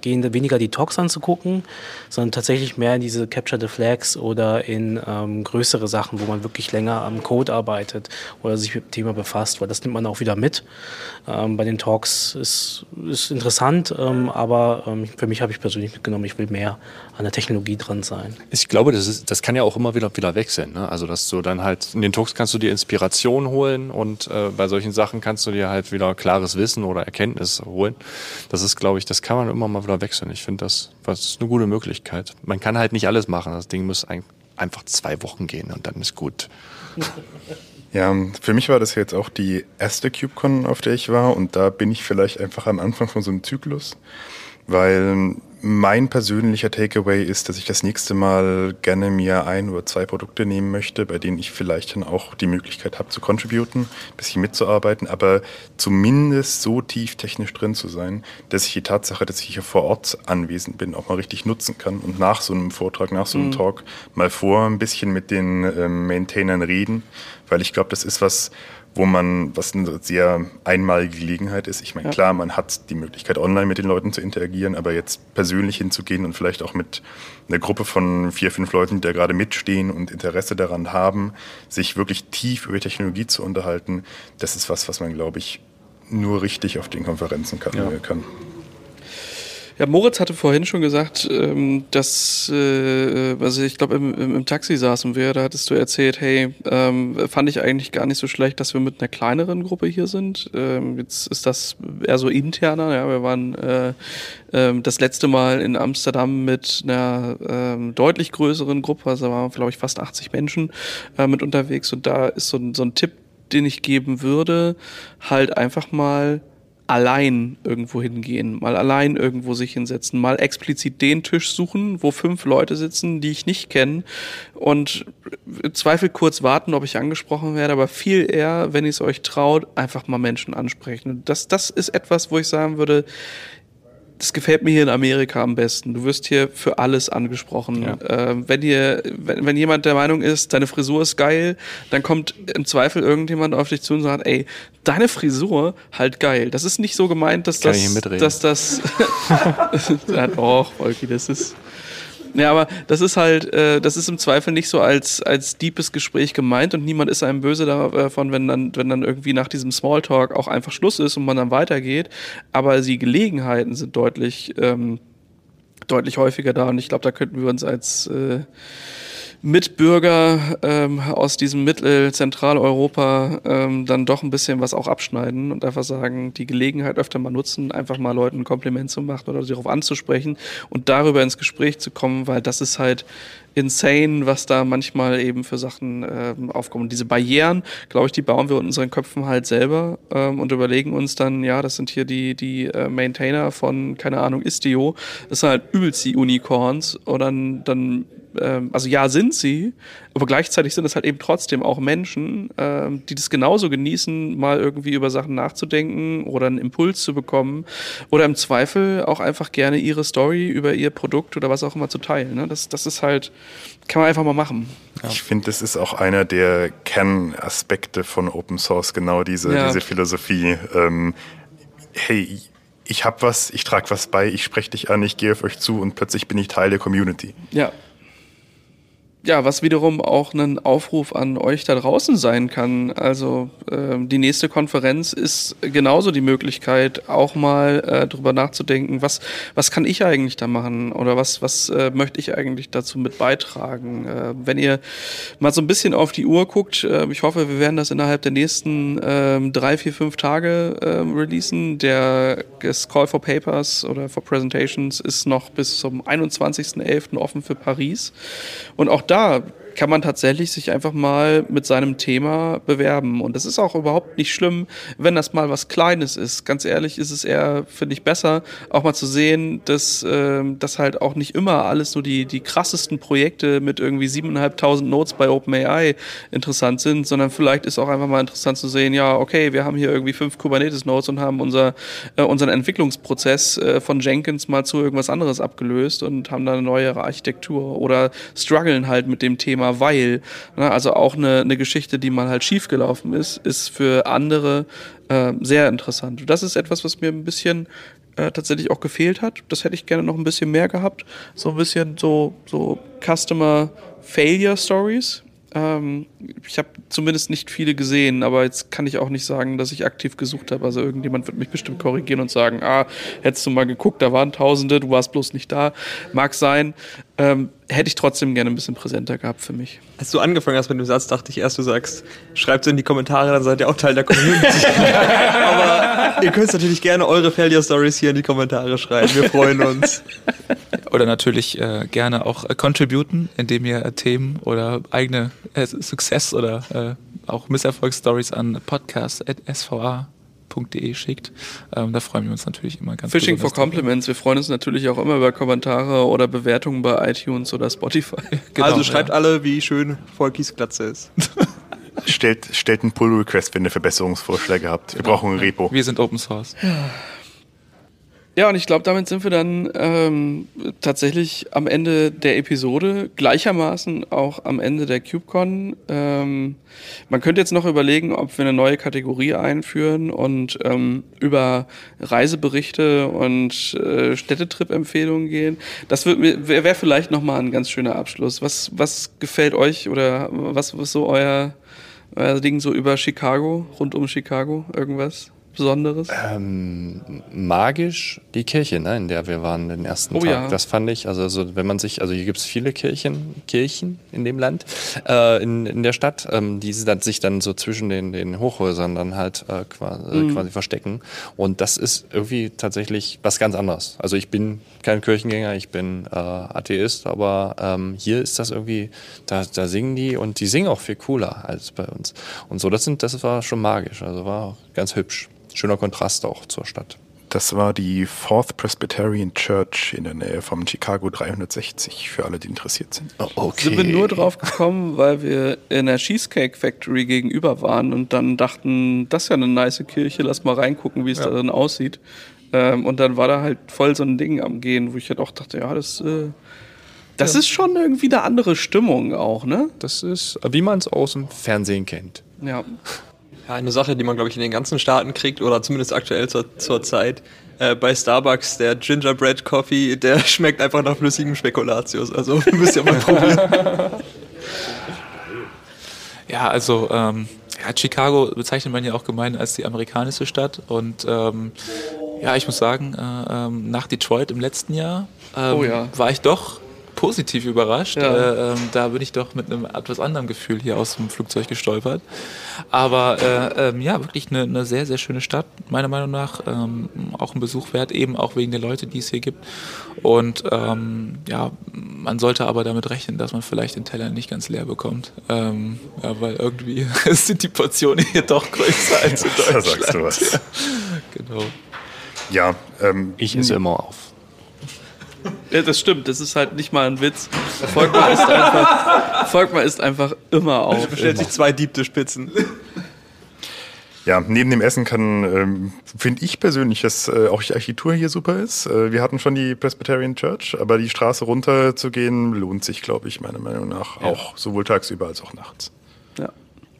gehen, weniger die Talks anzugucken, sondern tatsächlich mehr in diese Capture the Flags oder in ähm, größere Sachen, wo man wirklich länger am Code arbeitet oder sich mit dem Thema befasst, weil das nimmt man auch wieder mit. Ähm, bei den Talks ist, ist interessant, ähm, aber ähm, für mich habe ich persönlich mitgenommen, ich will mehr an der Technologie dran sein. Ich glaube, das, ist, das kann ja auch immer wieder, wieder wechseln. Ne? Also, dass du dann halt in den Talks kannst du dir Inspiration holen und äh, bei solchen Sachen kannst du dir halt wieder klares Wissen oder Erkenntnis holen. Das ist, glaube ich, das kann man immer mal wieder wechseln. Ich finde, das, das ist eine gute Möglichkeit. Man kann halt nicht alles machen. Das Ding muss ein, einfach zwei Wochen gehen und dann ist gut. Ja, für mich war das jetzt auch die erste CubeCon, auf der ich war und da bin ich vielleicht einfach am Anfang von so einem Zyklus, weil mein persönlicher Takeaway ist, dass ich das nächste Mal gerne mir ein oder zwei Produkte nehmen möchte, bei denen ich vielleicht dann auch die Möglichkeit habe zu contributen, ein bisschen mitzuarbeiten, aber zumindest so tief technisch drin zu sein, dass ich die Tatsache, dass ich hier vor Ort anwesend bin, auch mal richtig nutzen kann und nach so einem Vortrag, nach so einem mhm. Talk mal vor ein bisschen mit den ähm, Maintainern reden, weil ich glaube, das ist was, wo man, was eine sehr einmalige Gelegenheit ist. Ich meine, ja. klar, man hat die Möglichkeit, online mit den Leuten zu interagieren, aber jetzt persönlich hinzugehen und vielleicht auch mit einer Gruppe von vier, fünf Leuten, die da gerade mitstehen und Interesse daran haben, sich wirklich tief über Technologie zu unterhalten, das ist was, was man, glaube ich, nur richtig auf den Konferenzen kann. Ja. kann. Ja, Moritz hatte vorhin schon gesagt, ähm, dass, äh, also ich glaube, im, im, im, Taxi saßen wir, da hattest du erzählt, hey, ähm, fand ich eigentlich gar nicht so schlecht, dass wir mit einer kleineren Gruppe hier sind. Ähm, jetzt ist das eher so interner, ja, wir waren äh, äh, das letzte Mal in Amsterdam mit einer ähm, deutlich größeren Gruppe, also da waren, glaube ich, fast 80 Menschen äh, mit unterwegs und da ist so, so ein Tipp, den ich geben würde, halt einfach mal allein irgendwo hingehen, mal allein irgendwo sich hinsetzen, mal explizit den Tisch suchen, wo fünf Leute sitzen, die ich nicht kenne und Zweifel kurz warten, ob ich angesprochen werde, aber viel eher, wenn ihr es euch traut, einfach mal Menschen ansprechen. Das, das ist etwas, wo ich sagen würde, das gefällt mir hier in Amerika am besten. Du wirst hier für alles angesprochen. Ja. Ähm, wenn, ihr, wenn, wenn jemand der Meinung ist, deine Frisur ist geil, dann kommt im Zweifel irgendjemand auf dich zu und sagt, ey, deine Frisur halt geil. Das ist nicht so gemeint, dass Kann das, dass das, ja, doch, Volki, das ist, ja, aber das ist halt, äh, das ist im Zweifel nicht so als, als deepes Gespräch gemeint und niemand ist einem böse davon, wenn dann, wenn dann irgendwie nach diesem Smalltalk auch einfach Schluss ist und man dann weitergeht. Aber die Gelegenheiten sind deutlich, ähm, deutlich häufiger da und ich glaube, da könnten wir uns als, äh, Mitbürger ähm, aus diesem Mittel-Zentraleuropa ähm, dann doch ein bisschen was auch abschneiden und einfach sagen, die Gelegenheit öfter mal nutzen, einfach mal Leuten ein Kompliment zu machen oder sie darauf anzusprechen und darüber ins Gespräch zu kommen, weil das ist halt insane, was da manchmal eben für Sachen ähm, aufkommen. Diese Barrieren, glaube ich, die bauen wir in unseren Köpfen halt selber ähm, und überlegen uns dann, ja, das sind hier die, die äh, Maintainer von, keine Ahnung, Istio. Das sind halt übelst die Unicorns. Und dann, dann ähm, also ja, sind sie, aber gleichzeitig sind es halt eben trotzdem auch Menschen, ähm, die das genauso genießen, mal irgendwie über Sachen nachzudenken oder einen Impuls zu bekommen oder im Zweifel auch einfach gerne ihre Story über ihr Produkt oder was auch immer zu teilen. Ne? Das, das ist halt, kann man einfach mal machen. Ja. Ich finde, das ist auch einer der Kernaspekte von Open Source, genau diese, ja. diese Philosophie. Ähm, hey, ich habe was, ich trage was bei, ich spreche dich an, ich gehe auf euch zu und plötzlich bin ich Teil der Community. Ja, ja, was wiederum auch ein Aufruf an euch da draußen sein kann. Also äh, die nächste Konferenz ist genauso die Möglichkeit, auch mal äh, drüber nachzudenken, was, was kann ich eigentlich da machen oder was, was äh, möchte ich eigentlich dazu mit beitragen. Äh, wenn ihr mal so ein bisschen auf die Uhr guckt, äh, ich hoffe, wir werden das innerhalb der nächsten äh, drei, vier, fünf Tage äh, releasen. Der das Call for Papers oder for Presentations ist noch bis zum 21.11. offen für Paris. Und auch da kann man tatsächlich sich einfach mal mit seinem Thema bewerben. Und das ist auch überhaupt nicht schlimm, wenn das mal was Kleines ist. Ganz ehrlich ist es eher, finde ich, besser, auch mal zu sehen, dass äh, das halt auch nicht immer alles nur die, die krassesten Projekte mit irgendwie 7.500 Notes bei OpenAI interessant sind, sondern vielleicht ist auch einfach mal interessant zu sehen, ja, okay, wir haben hier irgendwie fünf Kubernetes-Nodes und haben unser, äh, unseren Entwicklungsprozess äh, von Jenkins mal zu irgendwas anderes abgelöst und haben da eine neuere Architektur oder strugglen halt mit dem Thema Thema, weil, ne, also auch eine, eine Geschichte, die mal halt schiefgelaufen ist, ist für andere äh, sehr interessant. Das ist etwas, was mir ein bisschen äh, tatsächlich auch gefehlt hat. Das hätte ich gerne noch ein bisschen mehr gehabt. So ein bisschen so, so Customer Failure Stories. Ähm, ich habe zumindest nicht viele gesehen, aber jetzt kann ich auch nicht sagen, dass ich aktiv gesucht habe. Also irgendjemand wird mich bestimmt korrigieren und sagen, ah, hättest du mal geguckt, da waren Tausende, du warst bloß nicht da. Mag sein. Ähm, hätte ich trotzdem gerne ein bisschen präsenter gehabt für mich. Als du angefangen hast mit dem Satz, dachte ich erst, du sagst, schreibt es in die Kommentare, dann seid ihr auch Teil der Community. Aber ihr könnt natürlich gerne eure Failure Stories hier in die Kommentare schreiben. Wir freuen uns. Oder natürlich äh, gerne auch äh, contributen, indem ihr äh, Themen oder eigene äh, Success- oder äh, auch Misserfolgsstories an podcast.sva podcast.de schickt. Ähm, da freuen wir uns natürlich immer ganz Fishing for Compliments. Wir freuen uns natürlich auch immer über Kommentare oder Bewertungen bei iTunes oder Spotify. genau, also schreibt ja. alle, wie schön Volkis Glatze ist. stellt, stellt einen Pull-Request, wenn ihr Verbesserungsvorschläge habt. Wir genau. brauchen ein Repo. Wir sind Open Source. Ja. Ja, und ich glaube, damit sind wir dann ähm, tatsächlich am Ende der Episode, gleichermaßen auch am Ende der KubeCon. Ähm, man könnte jetzt noch überlegen, ob wir eine neue Kategorie einführen und ähm, über Reiseberichte und äh, Städtetrip-Empfehlungen gehen. Das wäre wär vielleicht nochmal ein ganz schöner Abschluss. Was, was gefällt euch oder was ist so euer, euer Ding so über Chicago, rund um Chicago, irgendwas? Besonderes? Ähm, magisch die Kirche, ne, in der wir waren den ersten oh, Tag. Ja. Das fand ich, also, also wenn man sich, also hier gibt es viele Kirchen, Kirchen in dem Land, äh, in, in der Stadt, ähm, die sich dann so zwischen den, den Hochhäusern dann halt äh, quasi, mhm. quasi verstecken. Und das ist irgendwie tatsächlich was ganz anderes. Also ich bin kein Kirchengänger, ich bin äh, Atheist, aber ähm, hier ist das irgendwie, da, da singen die und die singen auch viel cooler als bei uns. Und so, das sind, das war schon magisch, also war ganz hübsch schöner Kontrast auch zur Stadt. Das war die Fourth Presbyterian Church in der Nähe vom Chicago 360, für alle, die interessiert sind. Oh, okay. Sind wir nur drauf gekommen, weil wir in der Cheesecake Factory gegenüber waren und dann dachten, das ist ja eine nice Kirche, lass mal reingucken, wie es ja. darin aussieht. Ähm, und dann war da halt voll so ein Ding am Gehen, wo ich halt auch dachte, ja, das, äh, das ja. ist schon irgendwie eine andere Stimmung auch, ne? Das ist, wie man es aus dem Fernsehen kennt. Ja. Ja, eine Sache, die man, glaube ich, in den ganzen Staaten kriegt oder zumindest aktuell zur, zur Zeit. Äh, bei Starbucks, der Gingerbread Coffee, der schmeckt einfach nach flüssigem Spekulatius. Also müsst ihr mal probieren. Ja, also ähm, ja, Chicago bezeichnet man ja auch gemein als die amerikanische Stadt. Und ähm, ja, ich muss sagen, äh, ähm, nach Detroit im letzten Jahr ähm, oh ja. war ich doch positiv überrascht. Ja. Äh, ähm, da bin ich doch mit einem etwas anderen Gefühl hier aus dem Flugzeug gestolpert. Aber äh, ähm, ja, wirklich eine, eine sehr, sehr schöne Stadt, meiner Meinung nach. Ähm, auch ein Besuch wert, eben auch wegen der Leute, die es hier gibt. Und ähm, ja, man sollte aber damit rechnen, dass man vielleicht den Teller nicht ganz leer bekommt. Ähm, ja, weil irgendwie sind die Portionen hier doch größer als in Da Deutschland. sagst du was. Genau. Ja, ähm, Ich esse immer auf. Ja, das stimmt, das ist halt nicht mal ein Witz. Volkmar ist einfach, Volkmar ist einfach immer auf. Bestellt sich zwei Deep-Dish-Pizzen. Ja, neben dem Essen kann, ähm, finde ich persönlich, dass äh, auch die Architektur hier super ist. Äh, wir hatten schon die Presbyterian Church, aber die Straße runter zu gehen lohnt sich, glaube ich, meiner Meinung nach auch sowohl tagsüber als auch nachts.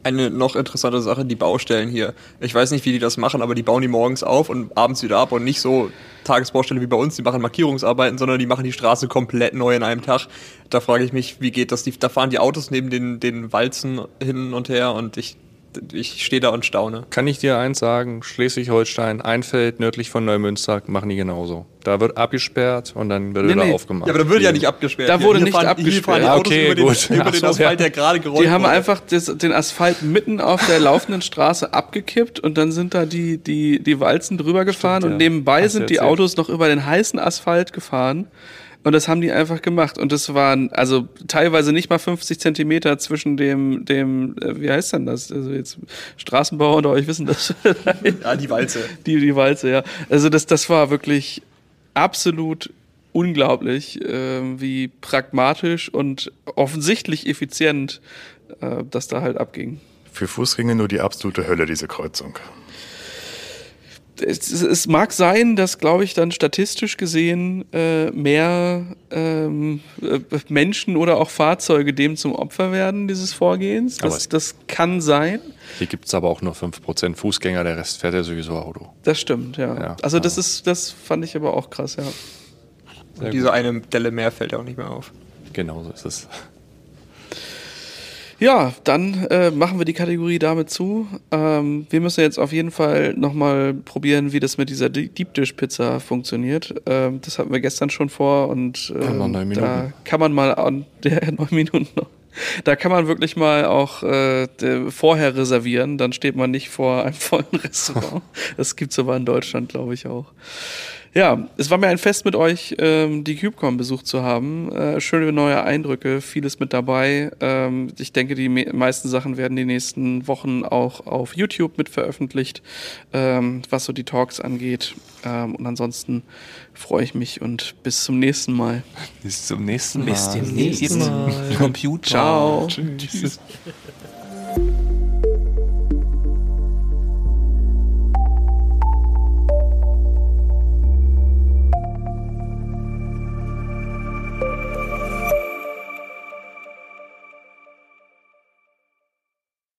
Eine noch interessante Sache, die Baustellen hier. Ich weiß nicht, wie die das machen, aber die bauen die morgens auf und abends wieder ab und nicht so Tagesbaustelle wie bei uns, die machen Markierungsarbeiten, sondern die machen die Straße komplett neu in einem Tag. Da frage ich mich, wie geht das? Die, da fahren die Autos neben den, den Walzen hin und her und ich, ich stehe da und staune. Kann ich dir eins sagen? Schleswig-Holstein, ein Feld nördlich von Neumünster, machen die genauso. Da wird abgesperrt und dann wird Nee, wieder nee. aufgemacht. Ja, aber da wird ja nicht abgesperrt. Da Hier- wurde hier nicht fahren, abgesperrt. Ah, Autos okay, über den, gut. über Ach den so, Asphalt, ja. der gerade gerollt Die haben wurde. einfach das, den Asphalt mitten auf der laufenden Straße abgekippt und dann sind da die, die, die Walzen drüber gefahren und ja. nebenbei Hast sind die. Autos noch über den heißen Asphalt gefahren. Und das haben die einfach gemacht. Und das waren also teilweise nicht mal 50 Zentimeter zwischen dem, dem, äh, wie heißt denn das? Also jetzt Straßenbauer unter euch wissen das. Ja, die Walze. Die, die Walze, ja. Also das, das war wirklich absolut unglaublich, ähm, wie pragmatisch und offensichtlich effizient äh, das da halt abging. Für Fußgänger nur die absolute Hölle, diese Kreuzung. Es, es, es mag sein, dass, glaube ich, dann statistisch gesehen äh, mehr ähm, äh, Menschen oder auch Fahrzeuge dem zum Opfer werden, dieses Vorgehens. Das, das kann sein. Hier gibt es aber auch nur 5% Fußgänger, der Rest fährt ja sowieso Auto. Das stimmt, ja. Ja, also das ist, das fand ich aber auch krass, ja. Sehr Diese eine Delle mehr fällt ja auch nicht mehr auf. Genau so ist es. Ja, dann äh, machen wir die Kategorie damit zu. Ähm, wir müssen jetzt auf jeden Fall nochmal probieren, wie das mit dieser Die- Deep Dish Pizza funktioniert. Ähm, das hatten wir gestern schon vor und noch ähm, neun da Minuten. kann man mal an der neun Minuten noch. Da kann man wirklich mal auch äh, vorher reservieren, dann steht man nicht vor einem vollen Restaurant. Das gibt's aber in Deutschland, glaube ich, auch. Ja, es war mir ein Fest mit euch, ähm, die CubeCon besucht zu haben. Äh, schöne neue Eindrücke, vieles mit dabei. Ähm, ich denke, die me meisten Sachen werden die nächsten Wochen auch auf YouTube mit veröffentlicht, ähm, was so die Talks angeht. Ähm, und ansonsten freue ich mich und bis zum nächsten Mal. Bis zum nächsten Mal. Bis demnächst. Computer. Ciao. Tschüss.